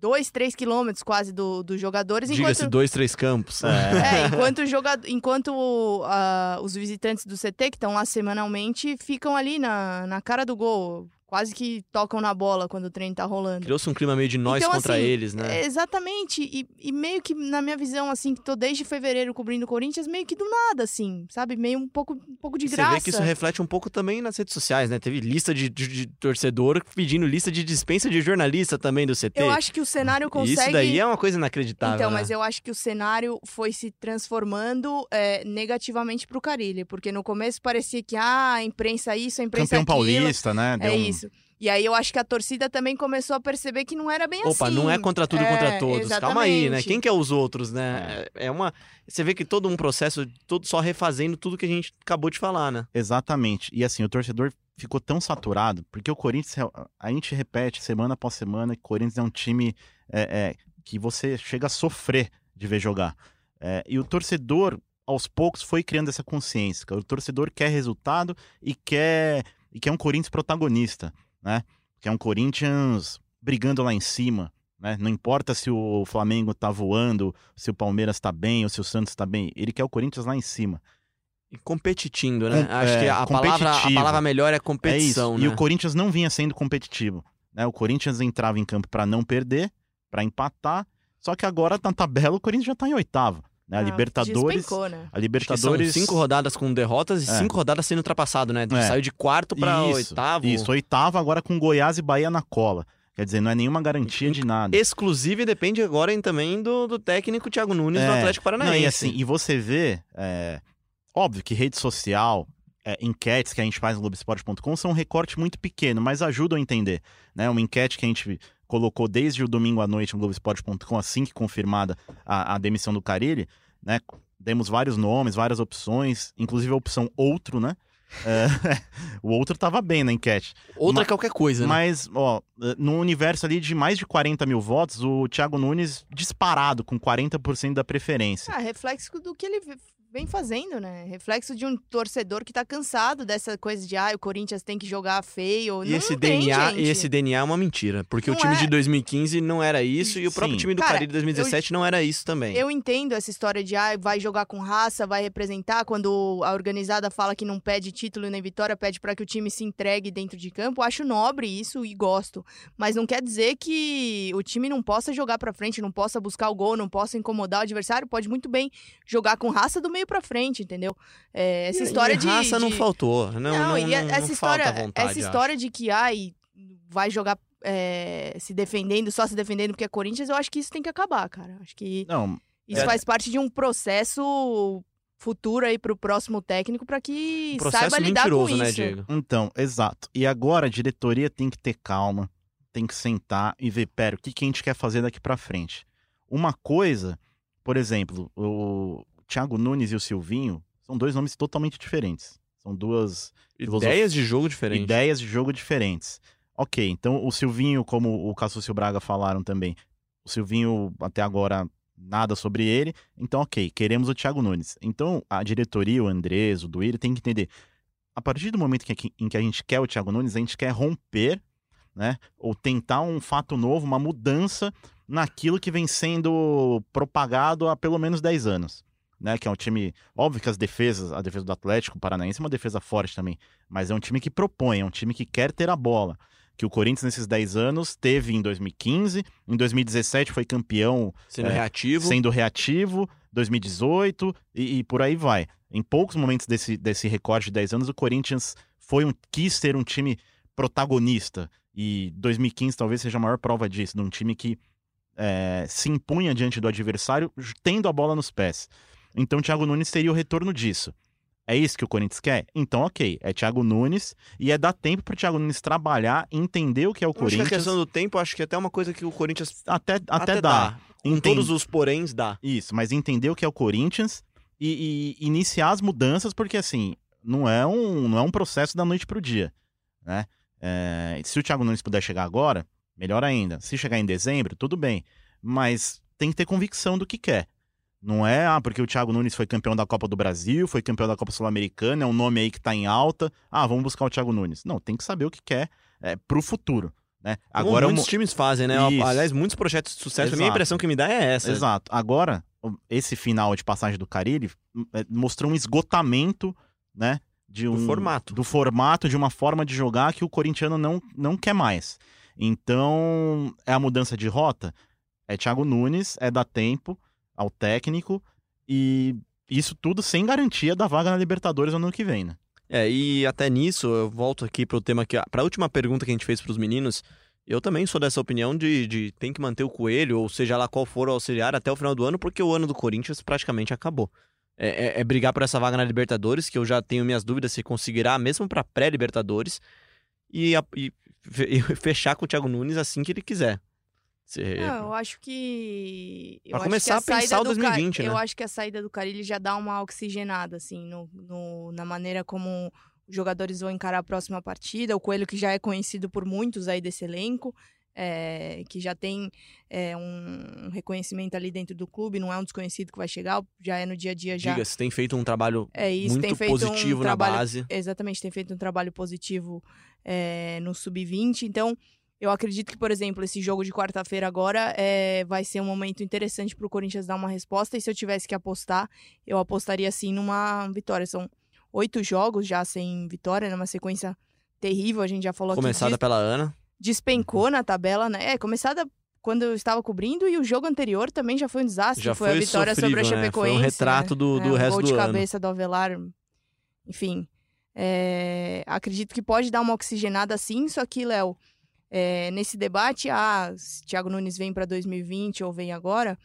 dois, três quilômetros quase do- dos jogadores, Diga-se enquanto... dois, três campos. É, enquanto, o jogador, enquanto ah, os visitantes do CT, que estão lá semanalmente, ficam ali na, na cara do gol. Quase que tocam na bola quando o treino tá rolando. Criou-se um clima meio de nós Então, contra assim, eles, né? É, exatamente. E, e meio que, na minha visão, assim, que tô desde fevereiro cobrindo o Corinthians, meio que do nada, assim, sabe? Meio um pouco, um pouco de Você graça. vê que isso reflete um pouco também nas redes sociais, né? Teve lista de, de- de torcedor pedindo lista de dispensa de jornalista também do CT. Eu acho que o cenário consegue... Isso daí é uma coisa inacreditável, Então, né? mas eu acho que o cenário foi se transformando é, negativamente pro Carilli, porque no começo parecia que, ah, a imprensa isso, a imprensa Campeão aquilo. paulista, né? Deu É um- isso. E aí eu acho que a torcida também começou a perceber que não era bem Opa, assim. não é contra tudo e É, contra todos. Calma aí, né? exatamente. Quem que é os outros, né? É. é uma. Você vê que todo um processo, todo só refazendo tudo que a gente acabou de falar, né? Exatamente. E assim, o torcedor ficou tão saturado, porque o Corinthians, a gente repete semana após semana que o Corinthians é um time é, é, que você chega a sofrer de ver jogar. É, e o torcedor, aos poucos, foi criando essa consciência. O torcedor quer resultado e quer, e quer um Corinthians protagonista, né? Quer um Corinthians brigando lá em cima. Né? Não importa se o Flamengo tá voando, se o Palmeiras tá bem ou se o Santos tá bem. Ele quer o Corinthians lá em cima. E competitindo, né? Com- Acho é, que a palavra, a palavra melhor é É competição, isso. né? E o Corinthians não vinha sendo competitivo. Né? O Corinthians entrava em campo para não perder, para empatar. Só que agora na tabela o Corinthians já tá em oitavo. Né? A Ah, Libertadores. despencou, né? A Libertadores. cinco rodadas com derrotas e É. cinco rodadas sendo ultrapassado, né? É. Saiu de quarto pra Isso, oitavo. Isso, oitavo agora com Goiás e Bahia na cola. Quer dizer, não é nenhuma garantia de nada. Exclusive depende agora também do, do técnico Thiago Nunes do É. Atlético Paranaense. Não, e assim, e você vê, é, óbvio que rede social, é, enquetes que a gente faz no Globoesporte.com são um recorte muito pequeno, mas ajudam a entender. Né? Uma enquete que a gente colocou desde o domingo à noite no Globoesporte.com, assim que confirmada a, a demissão do Carilli, né? Demos vários nomes, várias opções, inclusive a opção outro, né? É, o outro tava bem na enquete. Outra Ma- é qualquer coisa, né? Mas, ó, no universo ali de mais de 40 mil votos, o Thiago Nunes disparado, com 40% da preferência. Ah, reflexo do que ele vem fazendo, né? Reflexo de um torcedor que tá cansado dessa coisa de, ah, o Corinthians tem que jogar feio. E não, esse não tem, DNA, gente. e esse DNA é uma mentira, porque o Não time é. de 2015 não era isso e o próprio Sim. time do Cara, Cari de 2017 não era isso também. Eu entendo essa história de ah, vai jogar com raça, vai representar. Quando a organizada fala que não pede título nem vitória, pede para que o time se entregue dentro de campo. Acho nobre isso e gosto. Mas não quer dizer que o time não possa jogar para frente, não possa buscar o gol, não possa incomodar o adversário. Pode muito bem jogar com raça do meio para frente, entendeu? É, essa E- história e de. raça não de- faltou. Não, não, e não, essa não história, falta vontade, essa acho. história de que ai vai jogar é, se defendendo, só se defendendo porque é Corinthians, eu acho que isso tem que acabar, cara. Acho que Não, isso É. faz parte de um processo futuro aí pro próximo técnico para que Um saiba lidar com mentiroso, isso. né, Diego? Então, exato. E agora a diretoria tem que ter calma, tem que sentar e ver, pera, o que, que a gente quer fazer daqui pra frente? Uma coisa, por exemplo, o Thiago Nunes e o Silvinho são dois nomes totalmente diferentes. São duas Ideias de jogo diferentes. ideias de jogo diferentes. Ok, então o Silvinho, como o Cassúcio Braga falaram também, o Silvinho até agora nada sobre ele, então ok, queremos o Thiago Nunes. Então a diretoria, o Andrés, o Duírio, tem que entender, a partir do momento que, em que a gente quer o Thiago Nunes, a gente quer romper, né, ou tentar um fato novo, uma mudança naquilo que vem sendo propagado há pelo menos 10 anos. Né, que é um time. Óbvio que as defesas, a defesa do Atlético Paranaense é uma defesa forte também. Mas é um time que propõe, é um time que quer ter a bola. Que o Corinthians, nesses 10 anos, teve em 2015, em 2017 foi campeão Sendo É, reativo. sendo reativo, 2018 e, e por aí vai. Em poucos momentos desse, desse recorde de 10 anos, o Corinthians foi um, quis ser um time protagonista. E 2015 talvez seja a maior prova disso, de um time que é, se impunha diante do adversário, tendo a bola nos pés. Então, o Thiago Nunes teria o retorno disso. É isso que o Corinthians quer? Então, ok. É Thiago Nunes e é dar tempo para Thiago Nunes trabalhar, entender o que é o Eu Acho que a Corinthians. questão do tempo, acho que até é uma coisa que o Corinthians Até, até, até, dá. dá. Entende- todos os poréns, dá. Isso, mas entender o que é o Corinthians e, e iniciar as mudanças, porque assim, não é um, não é um processo da noite pro dia, né? É, se o Thiago Nunes puder chegar agora, melhor ainda. Se chegar em dezembro, tudo bem. Mas tem que ter convicção do que quer. Não é, ah, porque o Thiago Nunes foi campeão da Copa do Brasil, foi campeão da Copa Sul-Americana, é um nome aí que tá em alta. Ah, vamos buscar o Thiago Nunes. Não, tem que saber o que quer é, pro futuro. Né? Como Agora, muitos o mo- times fazem, né? Isso. Aliás, muitos projetos de sucesso. A minha Exato. impressão que me dá é essa. Exato. Agora, esse final de passagem do Carilli é, mostrou um esgotamento, né? De um, formato. Do formato, de uma forma de jogar que o corintiano não, não quer mais. Então, é a mudança de rota? É Thiago Nunes, é dar tempo ao técnico e isso tudo sem garantia da vaga na Libertadores no ano que vem, né? É, e até nisso, eu volto aqui pro tema que. Pra última pergunta que a gente fez pros meninos, eu também sou dessa opinião de, de tem que manter o coelho, ou seja lá qual for o auxiliar, até o final do ano, porque o ano do Corinthians praticamente acabou. É, é- é brigar por essa vaga na Libertadores, que eu já tenho minhas dúvidas se conseguirá, mesmo pra pré-Libertadores, e, a- e fechar com o Thiago Nunes assim que ele quiser. Se- Não, eu acho que. eu Pra acho começar que a pensar saída o do Ca- 2020, né? Eu acho que a saída do Carilli já dá uma oxigenada, assim, no, no- na maneira como os jogadores vão encarar a próxima partida. O Coelho, que já é conhecido por muitos aí desse elenco, é, que já tem é, um reconhecimento ali dentro do clube, não é um desconhecido que vai chegar, já é no dia a dia já. Diga-se, tem feito um trabalho É isso, muito tem feito positivo um na trabalho, base. Exatamente, tem feito um trabalho positivo é, no Sub-20. Então, eu acredito que, por exemplo, esse jogo de quarta-feira agora é, vai ser um momento interessante para o Corinthians dar uma resposta. E se eu tivesse que apostar, eu apostaria sim numa vitória. São oito jogos já sem vitória, numa sequência terrível. A gente já falou Começada aqui. pela Ana. Despencou na tabela, né? É, começada quando eu estava cobrindo e o jogo anterior também já foi um desastre. Já foi, a foi vitória sobre a sofrível, né? Foi um Chapecoense. retrato né? do- É, do um resto gol do de ano. cabeça do Avelar. Enfim, é, acredito que pode dar uma oxigenada sim, só que, Léo, é, nesse debate, ah, se Thiago Nunes vem para 2020 ou vem agora,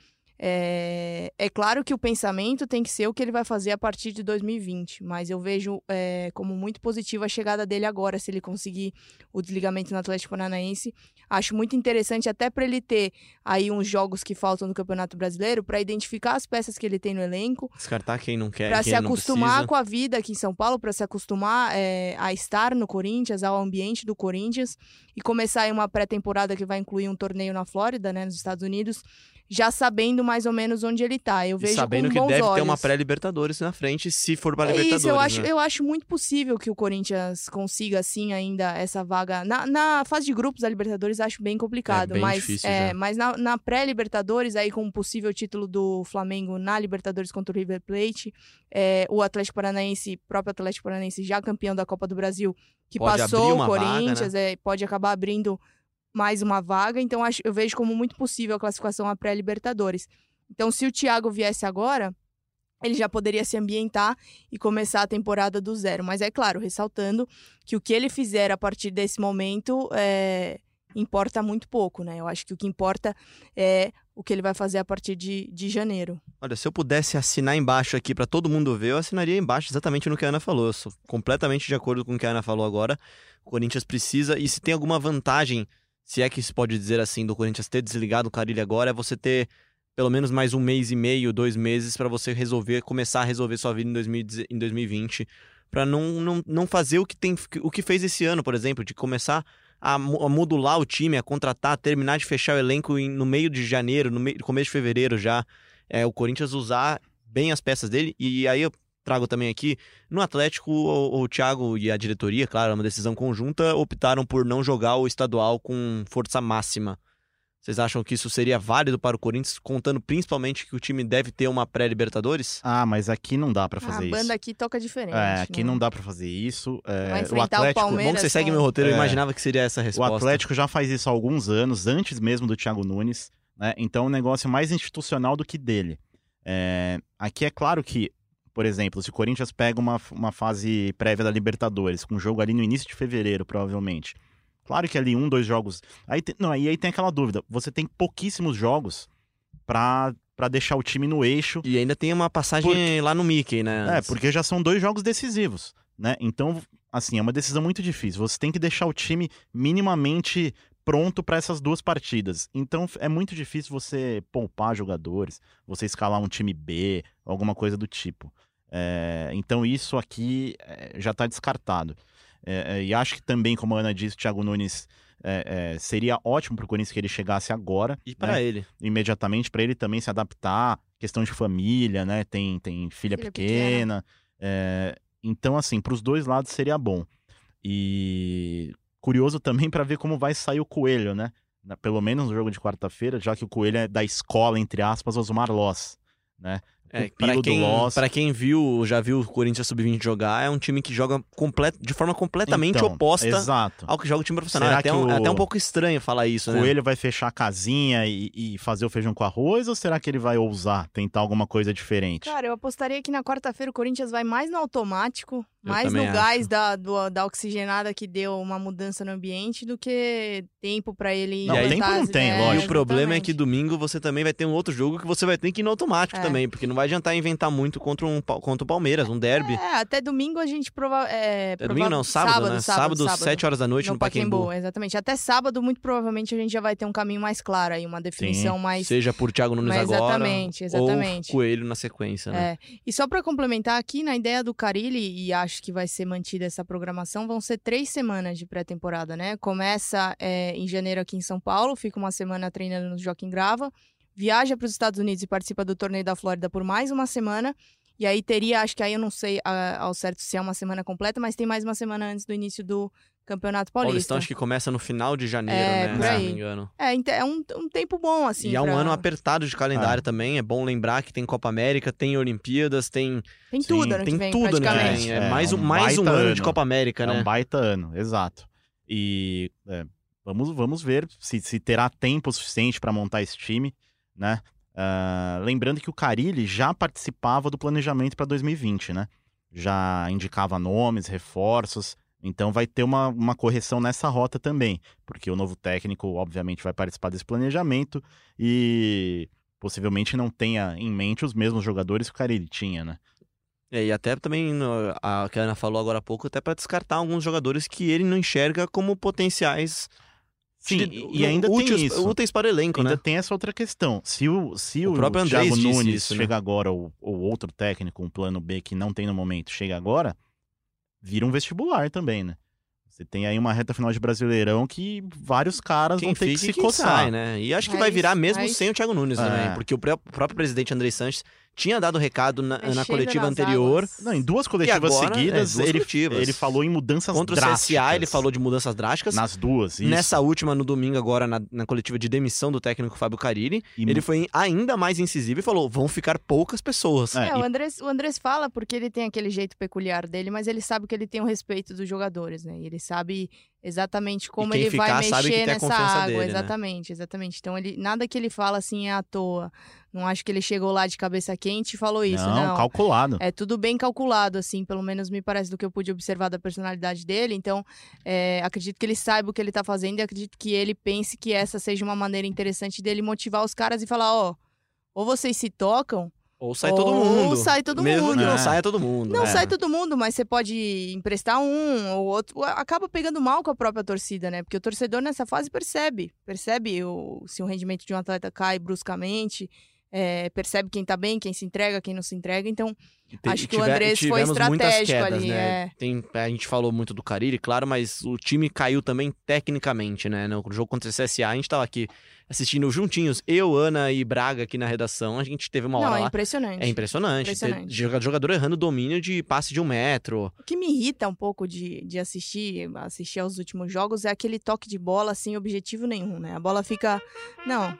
é, é claro que o pensamento tem que ser o que ele vai fazer a partir de 2020, mas eu vejo é, como muito positiva a chegada dele agora, se ele conseguir o desligamento no Atlético Paranaense. Acho muito interessante até para ele ter aí uns jogos que faltam no Campeonato Brasileiro, para identificar as peças que ele tem no elenco, Descartar quem não quer, para se acostumar com a vida aqui em São Paulo, para se acostumar é, a estar no Corinthians, ao ambiente do Corinthians e começar aí uma pré-temporada que vai incluir um torneio na Flórida, né, nos Estados Unidos, já sabendo mais ou menos onde ele tá. Eu E vejo sabendo com que deve ter olhos. uma pré-Libertadores na frente, se for para É Libertadores. isso, eu acho, né? eu acho muito possível que o Corinthians consiga, assim, ainda essa vaga. Na, na fase de grupos da Libertadores, acho bem complicado. É bem mas difícil é, mas na, na pré-Libertadores, aí com o possível título do Flamengo na Libertadores contra o River Plate, é, o Atlético Paranaense, próprio Atlético Paranaense, já campeão da Copa do Brasil, que Pode passou o uma vaga, né? Corinthians, é, pode acabar abrindo mais uma vaga. Então, acho, eu vejo como muito possível a classificação à pré-Libertadores. Então, se o Thiago viesse agora, ele já poderia se ambientar e começar a temporada do zero. Mas é claro, ressaltando que o que ele fizer a partir desse momento é, importa muito pouco, né? Eu acho que o que importa é o que ele vai fazer a partir de, de janeiro. Olha, se eu pudesse assinar embaixo aqui pra todo mundo ver, eu assinaria embaixo exatamente no que a Ana falou. Eu sou completamente de acordo com o que a Ana falou agora. O Corinthians precisa, e se tem alguma vantagem, se é que se pode dizer assim, do Corinthians ter desligado o Carilli agora, é você ter pelo menos mais um mês e meio, dois meses pra você resolver, começar a resolver sua vida em, 2010 em 2020, Pra não, não, não fazer o que tem o que fez esse ano, por exemplo, de começar a, mo- a modular o time, a contratar, terminar de fechar o elenco em- no meio de janeiro, no meio, começo de fevereiro já, é, o Corinthians usar bem as peças dele. E aí eu trago também aqui, no Atlético, o, o Thiago e a diretoria, claro, é uma decisão conjunta, optaram por não jogar o estadual com força máxima. Vocês acham que isso seria válido para o Corinthians, contando principalmente que o time deve ter uma pré-Libertadores? Ah, mas aqui não dá pra fazer a isso. banda aqui toca diferente. É, aqui né? não dá pra fazer isso. É, Vai o o Atlético, Palmeiras. Bom que você segue meu roteiro, eu É. imaginava que seria essa a o resposta. Atlético já faz isso há alguns anos, antes mesmo do Thiago Nunes, né? Então é um negócio mais institucional do que dele. É, aqui é claro que, por exemplo, se o Corinthians pega uma, uma fase prévia da Libertadores, com um jogo ali no início de fevereiro, provavelmente. Claro que ali um, dois jogos. Aí tem, não, aí, aí tem aquela dúvida. Você tem pouquíssimos jogos pra, pra deixar o time no eixo. E ainda tem uma passagem lá no Mickey, né? É, porque já são dois jogos decisivos, né? Então, assim, é uma decisão muito difícil. Você tem que deixar o time minimamente pronto para essas duas partidas. Então, é muito difícil você poupar jogadores, você escalar um time B, alguma coisa do tipo. É, então, isso aqui é, já está descartado. É, e acho que também, como a Ana disse, o Thiago Nunes é, é, seria ótimo para o Corinthians que ele chegasse agora. E para né? ele. imediatamente para ele também se adaptar, questão de família, né? Tem, tem filha, Filha pequena. é, então, assim, para os dois lados seria bom. E curioso também para ver como vai sair o Coelho, né? Pelo menos no jogo de quarta-feira, já que o Coelho é da escola, entre aspas, Osmar Loss, né? É, do quem, Loss. pra quem viu, já viu o Corinthians Sub-20 jogar, é um time que joga complet, de forma completamente Então, oposta Exato. ao que joga o time profissional. Será É até, um, é o- até um pouco estranho falar isso, O né? Coelho vai fechar a casinha e, e fazer o feijão com arroz ou será que ele vai ousar tentar alguma coisa diferente? Cara, eu apostaria que na quarta-feira o Corinthians vai mais no automático, Eu mais no também gás acho. da, do- da oxigenada que deu uma mudança no ambiente do que tempo pra ele Não, tempo não tem, ideias, lógico. E o problema é que domingo você também vai ter um outro jogo que você vai ter que ir no automático É. também, porque não vai adiantar inventar muito contra, um, contra o Palmeiras, um derby. É, até domingo a gente prova... É, É domingo não, sábado, né? Sábado, 7 horas da noite no, Pacaembu. Exatamente. Até sábado, muito provavelmente, a gente já vai ter um caminho mais claro aí, uma definição mais... Seja por Thiago Nunes Mas agora exatamente, exatamente. ou Coelho na sequência, né? É. E só pra complementar aqui, na ideia do Carilli, e acho que vai ser mantida essa programação, vão ser três semanas de pré-temporada, né? Começa é, em janeiro aqui em São Paulo, fica uma semana treinando no Joaquim Grava, viaja para os Estados Unidos e participa do torneio da Flórida por mais uma semana. E aí teria, acho que aí eu não sei ah, ao certo se é uma semana completa, mas tem mais uma semana antes do início do Campeonato Paulista. Paulistão acho que começa no final de janeiro, É, né? por Se não me engano. É, é um, um tempo bom, assim. e é um pra- ano apertado de calendário também. É bom lembrar que tem Copa América, tem Olimpíadas, tem, Tem Sim, tudo ano tem que vem, tudo ano vem. É, É, mais, um, um mais um baita ano de ano. Copa América, É né? um baita ano, exato. E é, vamos, vamos ver se, se terá tempo suficiente para montar esse time, né? Ah, lembrando que o Carilli já participava do planejamento para 2020, né? Já indicava nomes, reforços. Então vai ter uma, uma correção nessa rota também, porque o novo técnico, obviamente, vai participar desse planejamento e possivelmente não tenha em mente os mesmos jogadores que o Carilli tinha, né? É, e até também, no- a que a Ana falou agora há pouco, até para descartar alguns jogadores que ele não enxerga como potenciais Sim, de- e, ainda úteis, tem isso. úteis para o elenco, Ainda né? tem essa outra questão. Se o, se O o, próprio Thiago Nunes isso, né? chega agora, ou, ou outro técnico, um plano B que não tem no momento, chega agora, vira um vestibular também, né? Você tem aí uma reta final de Brasileirão que vários caras Quem vão ter que se e coçar. sai, né? E acho que vai virar mesmo mas- sem o Thiago Nunes É. também, porque o próprio presidente André Sanches tinha dado recado na, É, na coletiva anterior. águas. Não, em duas coletivas agora, é, seguidas, duas ele, coletivas. ele falou em mudanças Contra o drásticas. CSA, ele falou de mudanças drásticas. Nas duas, isso. Nessa última, no domingo, agora, na, na coletiva de demissão do técnico Fábio Carilli, E ele foi ainda mais incisivo e falou: vão ficar poucas pessoas. É, É, e- o, Andrés, o Andrés fala porque ele tem aquele jeito peculiar dele, mas ele sabe que ele tem o respeito dos jogadores, né? E ele sabe exatamente como ele vai ficar mexer sabe que tem a nessa água. dele, né? exatamente, exatamente. Então, ele, nada que ele fala assim é à toa. Não acho que ele chegou lá de cabeça quente e falou isso, não, não. calculado. É tudo bem calculado, assim, pelo menos me parece do que eu pude observar da personalidade dele. Então, é, acredito que ele saiba o que ele tá fazendo e acredito que ele pense que essa seja uma maneira interessante dele motivar os caras e falar, ó, ou vocês se tocam, Ou sai Ou todo mundo. sai todo Mesmo mundo. que não É. saia todo mundo. Não né? sai todo mundo, mas você pode emprestar um ou outro. Acaba pegando mal com a própria torcida, né? Porque o torcedor nessa fase percebe. Percebe o, se o rendimento de um atleta cai bruscamente. É, percebe quem tá bem, quem se entrega, quem não se entrega. Então, Acho que o tiver- Andrés e foi estratégico quedas, ali, né? é. Tem, a gente falou muito do Cariri, claro, mas o time caiu também tecnicamente, né? No jogo contra o CSA, a gente tava aqui assistindo juntinhos, eu, Ana e Braga aqui na redação, a gente teve uma hora não, é lá. impressionante. É impressionante. Impressionante. Jogador errando domínio de passe de um metro. O que me irrita um pouco de, de assistir, assistir aos últimos jogos é aquele toque de bola sem objetivo nenhum, né? A bola fica. Não,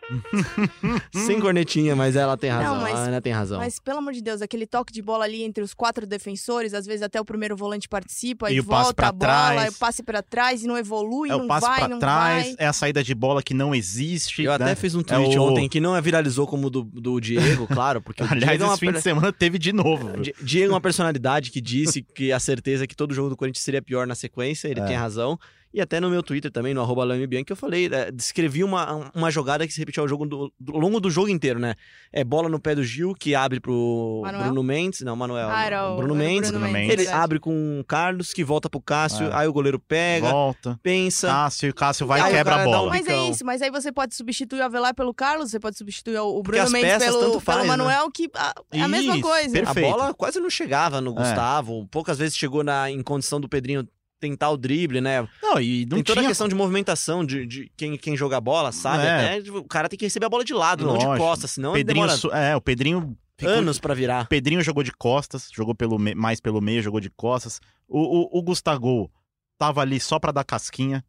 Sem cornetinha, mas ela tem razão. Não, mas- a Ana tem razão. mas pelo amor de Deus, aquele toque de bola ali entre os quatro defensores, às vezes até o primeiro volante participa E e, volta pra a bola, trás. e o passe pra trás e não evolui, É não o passe vai, não trás, vai. é a saída de bola que não existe. Eu né? até fiz um É tweet o- ontem que não viralizou como o do, do Diego, claro, porque o Aliás, Diego é uma esse fim de semana teve de novo. Diego é uma personalidade que disse que a certeza é que todo jogo do Corinthians seria pior na sequência, ele É. tem razão. E até no meu Twitter também, no arroba eu falei, é, descrevi uma, uma jogada que se repetiu ao, jogo do, do- ao longo do jogo inteiro, né? É bola no pé do Gil, que abre pro Manuel? Bruno Mendes. Não, Manuel. Ah, não, era o Bruno Mendes. Bruno Mendes. Ele abre com o Carlos, que volta pro Cássio, É. aí o goleiro pega, Volta. pensa. Cássio, e Cássio vai e quebra a dá um bola. Mas é isso, mas aí você pode substituir o Avelar pelo Carlos, você pode substituir o Bruno Mendes peças pelo, tanto pelo faz, né? Manuel, que a- é a mesma Isso, coisa. perfeito. A bola quase não chegava no É. Gustavo. Poucas vezes chegou na, em condição do Pedrinho tentar o drible, né? Não, e não tem toda tinha... a questão de movimentação de, de quem, quem joga a bola, sabe? É. Até, tipo, o cara tem que receber a bola de lado, não de Lógico. costas, senão Pedrinho, demora é, o Pedrinho ficou- anos pra virar. O Pedrinho jogou de costas, jogou pelo me- mais pelo meio, jogou de costas. O, o, o Gustavo tava ali só pra dar casquinha,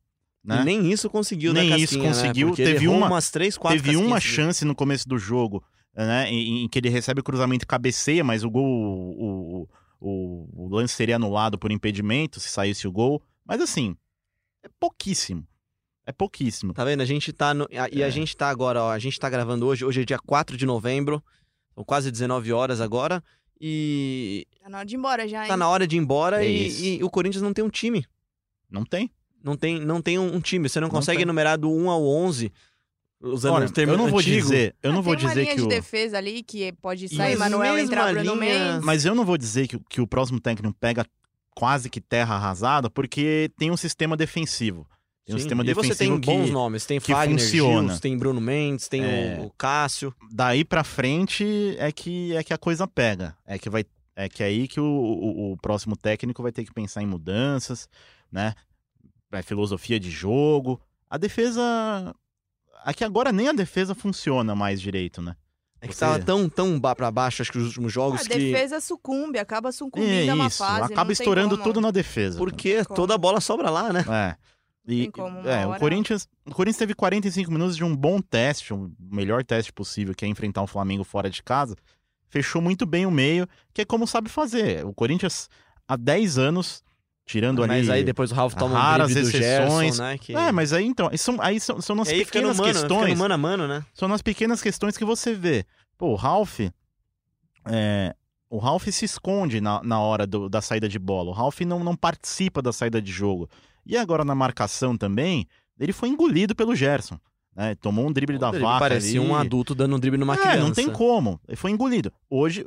né? E nem isso conseguiu Nem da isso Casquinha, né? conseguiu. Porque Teve uma- umas três, quatro Teve uma chance no começo do jogo, né? Em, em que ele recebe o cruzamento e cabeceia, mas o gol. O, o, o lance seria anulado por impedimento se saísse o gol. Mas assim, é pouquíssimo. É pouquíssimo. Tá vendo? A gente tá no... a- E a É. gente tá agora, ó. A gente tá gravando hoje. Hoje é dia 4 de novembro. São quase 19 horas agora. E Tá na hora de ir embora já, hein? tá na hora de ir embora É e, e o Corinthians não tem um time. Não tem. Não tem, não tem um, um time. Você não Não consegue tem. enumerar do 1 ao 11. Usando Olha, termo eu não vou antigo. dizer, eu não Ah, vou tem uma dizer linha que de o. defesa ali que pode sair Mas Manuel entrar Bruno linha- Mendes. Mas eu não vou dizer que, que o próximo técnico pega quase que terra arrasada, porque tem um sistema defensivo. Tem um Sim, sistema e você defensivo tem bons que nomes. Tem que Fagner, funciona. Gils, tem Bruno Mendes, tem É. o, o Cássio. daí pra frente é que é que a coisa pega. É que vai é que aí que o, o, o próximo técnico vai ter que pensar em mudanças, né? É filosofia de jogo. A defesa aqui agora nem a defesa funciona mais direito, né? É que Você- tava tão, tão pra baixo, acho que os últimos jogos A que... defesa sucumbe, acaba sucumbindo É a uma isso, fase. não acaba tem estourando como. tudo na defesa. Porque toda a bola sobra lá, né? É. E, é, o Corinthians, o Corinthians teve 45 minutos de um bom teste, um melhor teste possível, que é enfrentar o Flamengo fora de casa. Fechou muito bem o meio, que é como sabe fazer. O Corinthians, há 10 anos, tirando ali. Mas aí depois o Ralf toma um raras drible do exceções. Gerson, né? Que... É, mas aí então, são, aí são, são nas pequenas mano, questões. no mano mano, né? São nas pequenas questões que você vê. Pô, o Ralph. é, o Ralph se esconde na, na hora do- da saída de bola. O Ralph não, não participa da saída de jogo. E agora na marcação também, ele foi engolido pelo Gerson. né? Tomou um drible da Ele vaca. parecia ali. um adulto dando um drible numa É, criança. não tem como. Ele foi engolido. Hoje,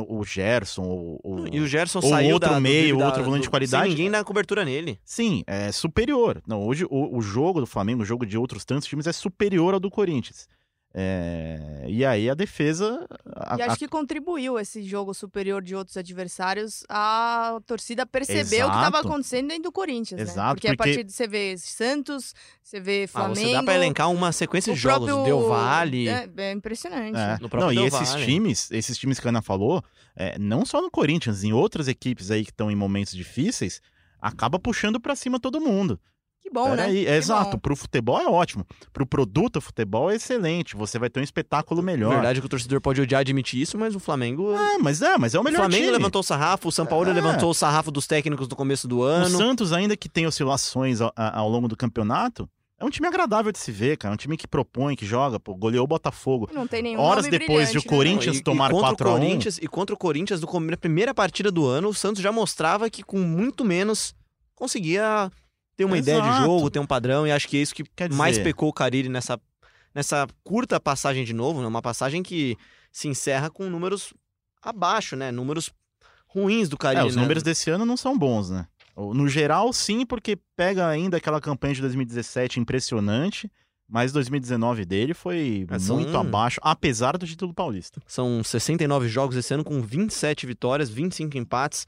o Gerson, o, o- E o Gerson Ou saiu outro da, meio, da- outro volante de qualidade. Ninguém dar cobertura nele. Sim, é superior. Não, hoje o, o jogo do Flamengo, o jogo de outros tantos times é superior ao do Corinthians. É, e aí a defesa. a- E a- acho que contribuiu esse jogo superior de outros adversários a torcida perceber o que estava acontecendo dentro do Corinthians, né? Exato, Porque, a porque- partir de você vê Santos, você vê Ah, Flamengo... você dá pra elencar uma sequência de jogos. próprio- Del Valle. É, é impressionante. É. Não, e Del esses Valle. times, esses times que a Ana falou, é, não só no Corinthians, em outras equipes aí que estão em momentos difíceis, acaba puxando pra cima todo mundo. Que bom, né? Peraí, Que é, exato, bom. pro futebol é ótimo. Pro produto futebol é excelente. Você vai ter um espetáculo melhor. Verdade que o torcedor pode odiar admitir isso, mas o Flamengo. É, mas é, mas é o o melhor Flamengo time. levantou o sarrafo, o São Paulo É. levantou o sarrafo dos técnicos no começo do O ano. Santos, ainda que tem oscilações ao, ao longo do campeonato, é um time agradável de se ver, cara. É um time que propõe, que joga, pô, goleou o Botafogo. Não tem nenhum Horas nome depois de o né? Corinthians E- tomar e contra 4 a o 1. Corinthians E contra o Corinthians, do, na primeira partida do ano, o Santos já mostrava que com muito menos conseguia ter uma ideia de Exato. jogo, ter um padrão, e acho que é isso que Quer mais dizer- pecou o Carille nessa, nessa curta passagem de novo, né? Uma passagem que se encerra com números abaixo, né? Números ruins do É, Carille. os né? números desse ano não são bons, né? No geral, sim, porque pega ainda aquela campanha de 2017 impressionante, mas 2019 dele foi É, são- muito abaixo, apesar do título paulista. São 69 jogos esse ano com 27 vitórias, 25 empates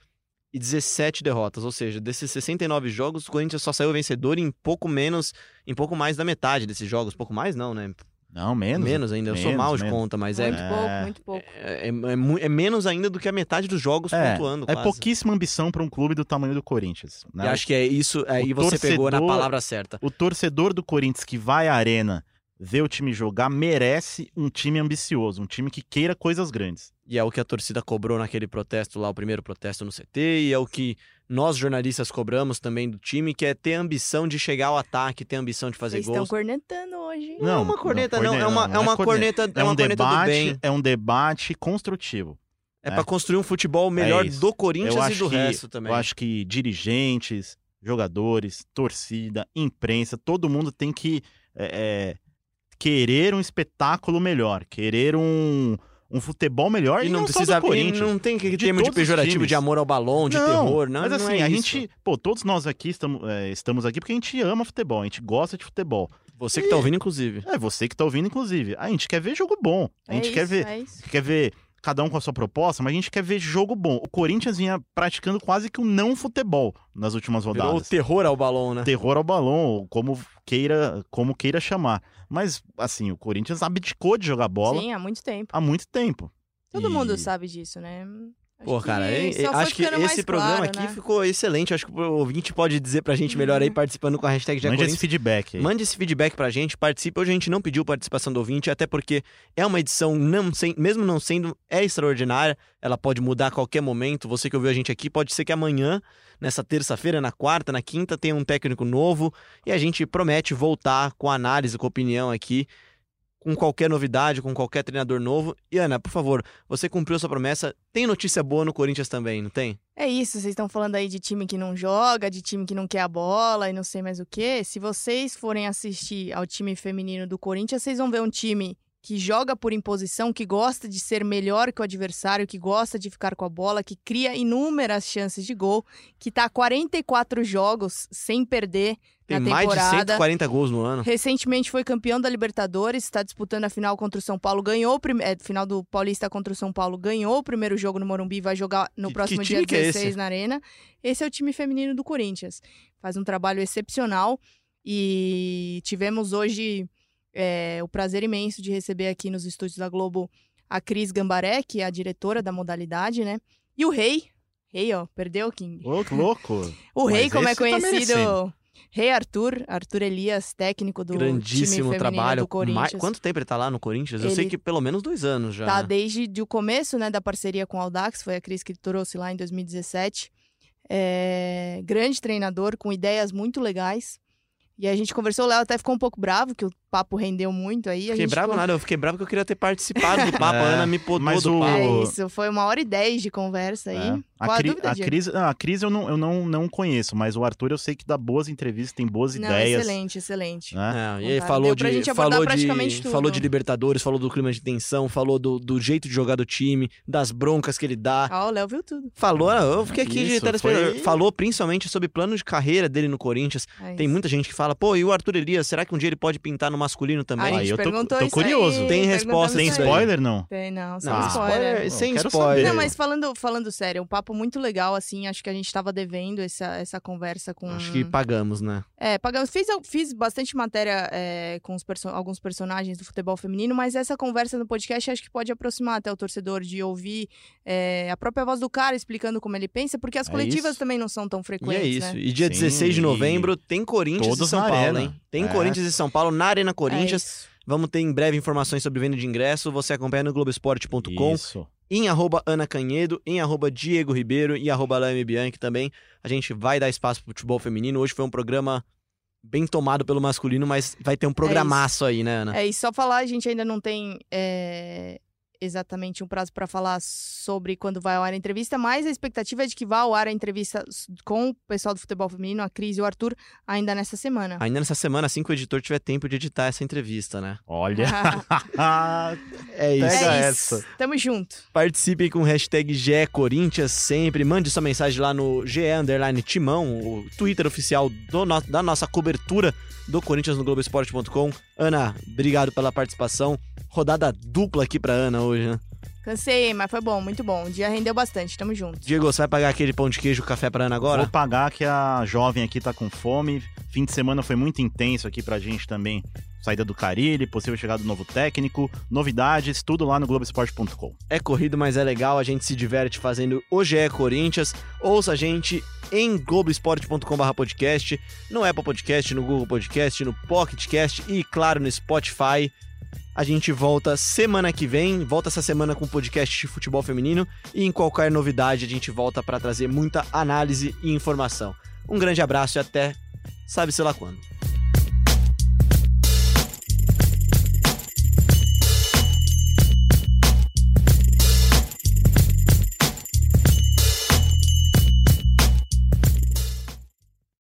e 17 derrotas. Ou seja, desses 69 jogos, o Corinthians só saiu vencedor em pouco menos, em pouco mais da metade desses jogos. Pouco mais não, né? Não, menos. Menos ainda. Eu sou Menos, mal de menos. conta, mas é, Muito pouco, muito pouco. é, é, é mu- é menos ainda do que a metade dos jogos É, pontuando. é quase. pouquíssima ambição para um clube do tamanho do Corinthians. Né? E acho que é isso, aí o você pegou na torcedor- palavra certa. O torcedor do Corinthians que vai à arena ver o time jogar merece um time ambicioso, um time que queira coisas grandes. E é o que a torcida cobrou naquele protesto lá, o primeiro protesto no CT, e é o que nós jornalistas cobramos também do time, que é ter ambição de chegar ao ataque, ter ambição de fazer Vocês estão gols. cornetando hoje. Não, é uma corneta, não, é uma, é uma corneta, é É uma um corneta do debate, bem. é um debate construtivo. É, é. pra construir um futebol melhor É do Corinthians e do que, resto também. Eu acho que dirigentes, jogadores, torcida, imprensa, todo mundo tem que é, é, querer um espetáculo melhor, querer um, um futebol melhor e, E não, não precisa, só do e Corinthians. não tem que todos os pejorativo de amor ao balão, de terror, não, Mas não assim, é a isso. gente, pô, todos nós aqui estamos, é, estamos aqui porque a gente ama futebol, a gente gosta de futebol. Você que tá ouvindo, inclusive. É você que tá ouvindo, inclusive. A gente quer ver jogo bom. A É gente quer isso, ver é isso. quer ver cada um com a sua proposta, mas a gente quer ver jogo bom. O Corinthians vinha praticando quase que um não futebol nas últimas Virou o rodadas. terror ao balão, né? Terror ao balão, ou como queira, como queira chamar. Mas, assim, o Corinthians abdicou de jogar bola Sim, há muito tempo. há muito tempo. Todo E- mundo sabe disso, né? Pô, cara, que acho que esse programa claro, aqui né? ficou excelente. Acho que o ouvinte pode dizer pra gente melhor aí, participando com a hashtag Já Mande esse feedback aí. Mande esse feedback pra gente, participe. Hoje a gente não pediu participação do ouvinte, até porque é uma edição, não sem, mesmo não sendo, é extraordinária. Ela pode mudar a qualquer momento. Você que ouviu a gente aqui, pode ser que amanhã, nessa terça-feira, na quarta, na quinta, tenha um técnico novo. E a gente promete voltar com análise, com opinião aqui, com qualquer novidade, com qualquer treinador novo. E Ana, por favor, você cumpriu sua promessa. Tem notícia boa no Corinthians também, não tem? É isso, vocês estão falando aí de time que não joga, de time que não quer a bola e não sei mais o quê. Se vocês forem assistir ao time feminino do Corinthians, vocês vão ver um time que joga por imposição, que gosta de ser melhor que o adversário, que gosta de ficar com a bola, que cria inúmeras chances de gol, que tá há 44 jogos sem perder Tem na mais de temporada. 140 gols no ano. Recentemente foi campeão da Libertadores, está disputando a final contra o São Paulo, ganhou o prime... é, final do Paulista contra o São Paulo, ganhou o primeiro jogo no Morumbi, vai jogar no Que- próximo que dia time que é 16 esse? na Arena. Esse é o time feminino do Corinthians. Faz um trabalho excepcional e tivemos hoje é, o prazer imenso de receber aqui nos estúdios da Globo a Cris Gambaré, que é a diretora da modalidade, né? E o Rei, Rei, ó, perdeu, King. Ô, que louco. O Rei, Mas como é esse tá Rei Arthur, Arthur Elias, técnico do time Grandíssimo feminino trabalho. do Corinthians. Quanto tempo ele tá lá no Corinthians? Eu sei Ele que pelo menos dois anos já. Tá né? desde de o começo, né, da parceria com o Aldax, foi a Cris que trouxe lá em 2017. É, grande treinador, com ideias muito legais. E a gente conversou, o Léo até ficou um pouco bravo, que o papo rendeu muito aí. a Fiquei gente bravo ficou- nada, eu fiquei bravo porque eu queria ter participado do papo. É, a Ana me podou mas do o- papo. É isso, foi uma hora e dez de conversa aí. É. A, Qual a Cri- dúvida, a? Cris, não, a Cris eu, não, eu não, não conheço, mas o Arthur eu sei que dá boas entrevistas, tem boas Não, ideias. excelente, excelente. Né? É, e aí falou de, falou, praticamente de, tudo. falou de Libertadores, falou do clima de tensão, falou do, do jeito de jogar do time, das broncas que ele dá. Ó, o Léo viu tudo. Falou, eu fiquei aqui de Isso, telespectador. foi- Falou principalmente sobre plano de carreira dele no Corinthians. É Tem muita gente que fala, pô, e o Arthur Elias, será que um dia ele pode pintar no masculino também? A Aí gente eu tô- perguntou tô isso curioso. aí, Tem resposta, Tem spoiler, não? Tem, não, sem Não, spoiler. sem Eu quero spoiler. saber. Não, mas falando, falando sério, um papo muito legal, assim, acho que a gente tava devendo essa, essa conversa com... Acho que pagamos, né? É, pagamos. Fiz, fiz bastante matéria é, com os perso- alguns personagens do futebol feminino, mas essa conversa no podcast acho que pode aproximar até o torcedor de ouvir é, a própria voz do cara explicando como ele pensa, porque as É coletivas isso. também não são tão E frequentes, é isso. né? E dia Sim, 16 de e novembro tem Corinthians e São Paulo, hein? Tem É. Corinthians e São Paulo na Arena Corinthians. É. Vamos ter em breve informações sobre venda de ingresso. Você acompanha no Globoesporte.com, Isso. em arroba Ana Canhedo, em arroba Diego Ribeiro e arroba Laime Bianchi também. A gente vai dar espaço pro futebol feminino. Hoje foi um programa bem tomado pelo masculino, mas vai ter um programaço aí, né, Ana? É, e só falar, a gente ainda não tem é, exatamente um prazo para falar sobre quando vai ao ar a entrevista, mas a expectativa é de que vá ao ar a entrevista com o pessoal do futebol feminino, a Cris e o Arthur, ainda nessa semana. Ainda nessa semana, assim que o editor tiver tempo de editar essa entrevista, né? Olha. É isso. Pega é essa. isso. Tamo junto. Participem com o hashtag GE Corinthians sempre. Mande sua mensagem lá no GE Underline Timão, o Twitter oficial do no- da nossa cobertura do Corinthians no Globoesporte.com. Ana, obrigado pela participação. Rodada dupla aqui pra Ana hoje, né? Cansei, mas foi bom, muito bom. O dia rendeu bastante, tamo junto. Diego, você vai pagar aquele pão de queijo café pra Ana agora? Vou pagar que a jovem aqui tá com fome. Fim de semana foi muito intenso aqui pra gente também. Saída do Carilli, possível chegada do novo técnico, novidades, tudo lá no Globoesporte.com. É corrido, mas é legal. A gente se diverte fazendo o GE Corinthians. Ouça a gente em globoesporte.com.br podcast, no Apple Podcast, no Google Podcast, no Pocket Cast e, claro, no Spotify. A gente volta semana que vem, volta essa semana com o podcast de futebol feminino e em qualquer novidade a gente volta para trazer muita análise e informação. Um grande abraço e até sabe-se lá quando.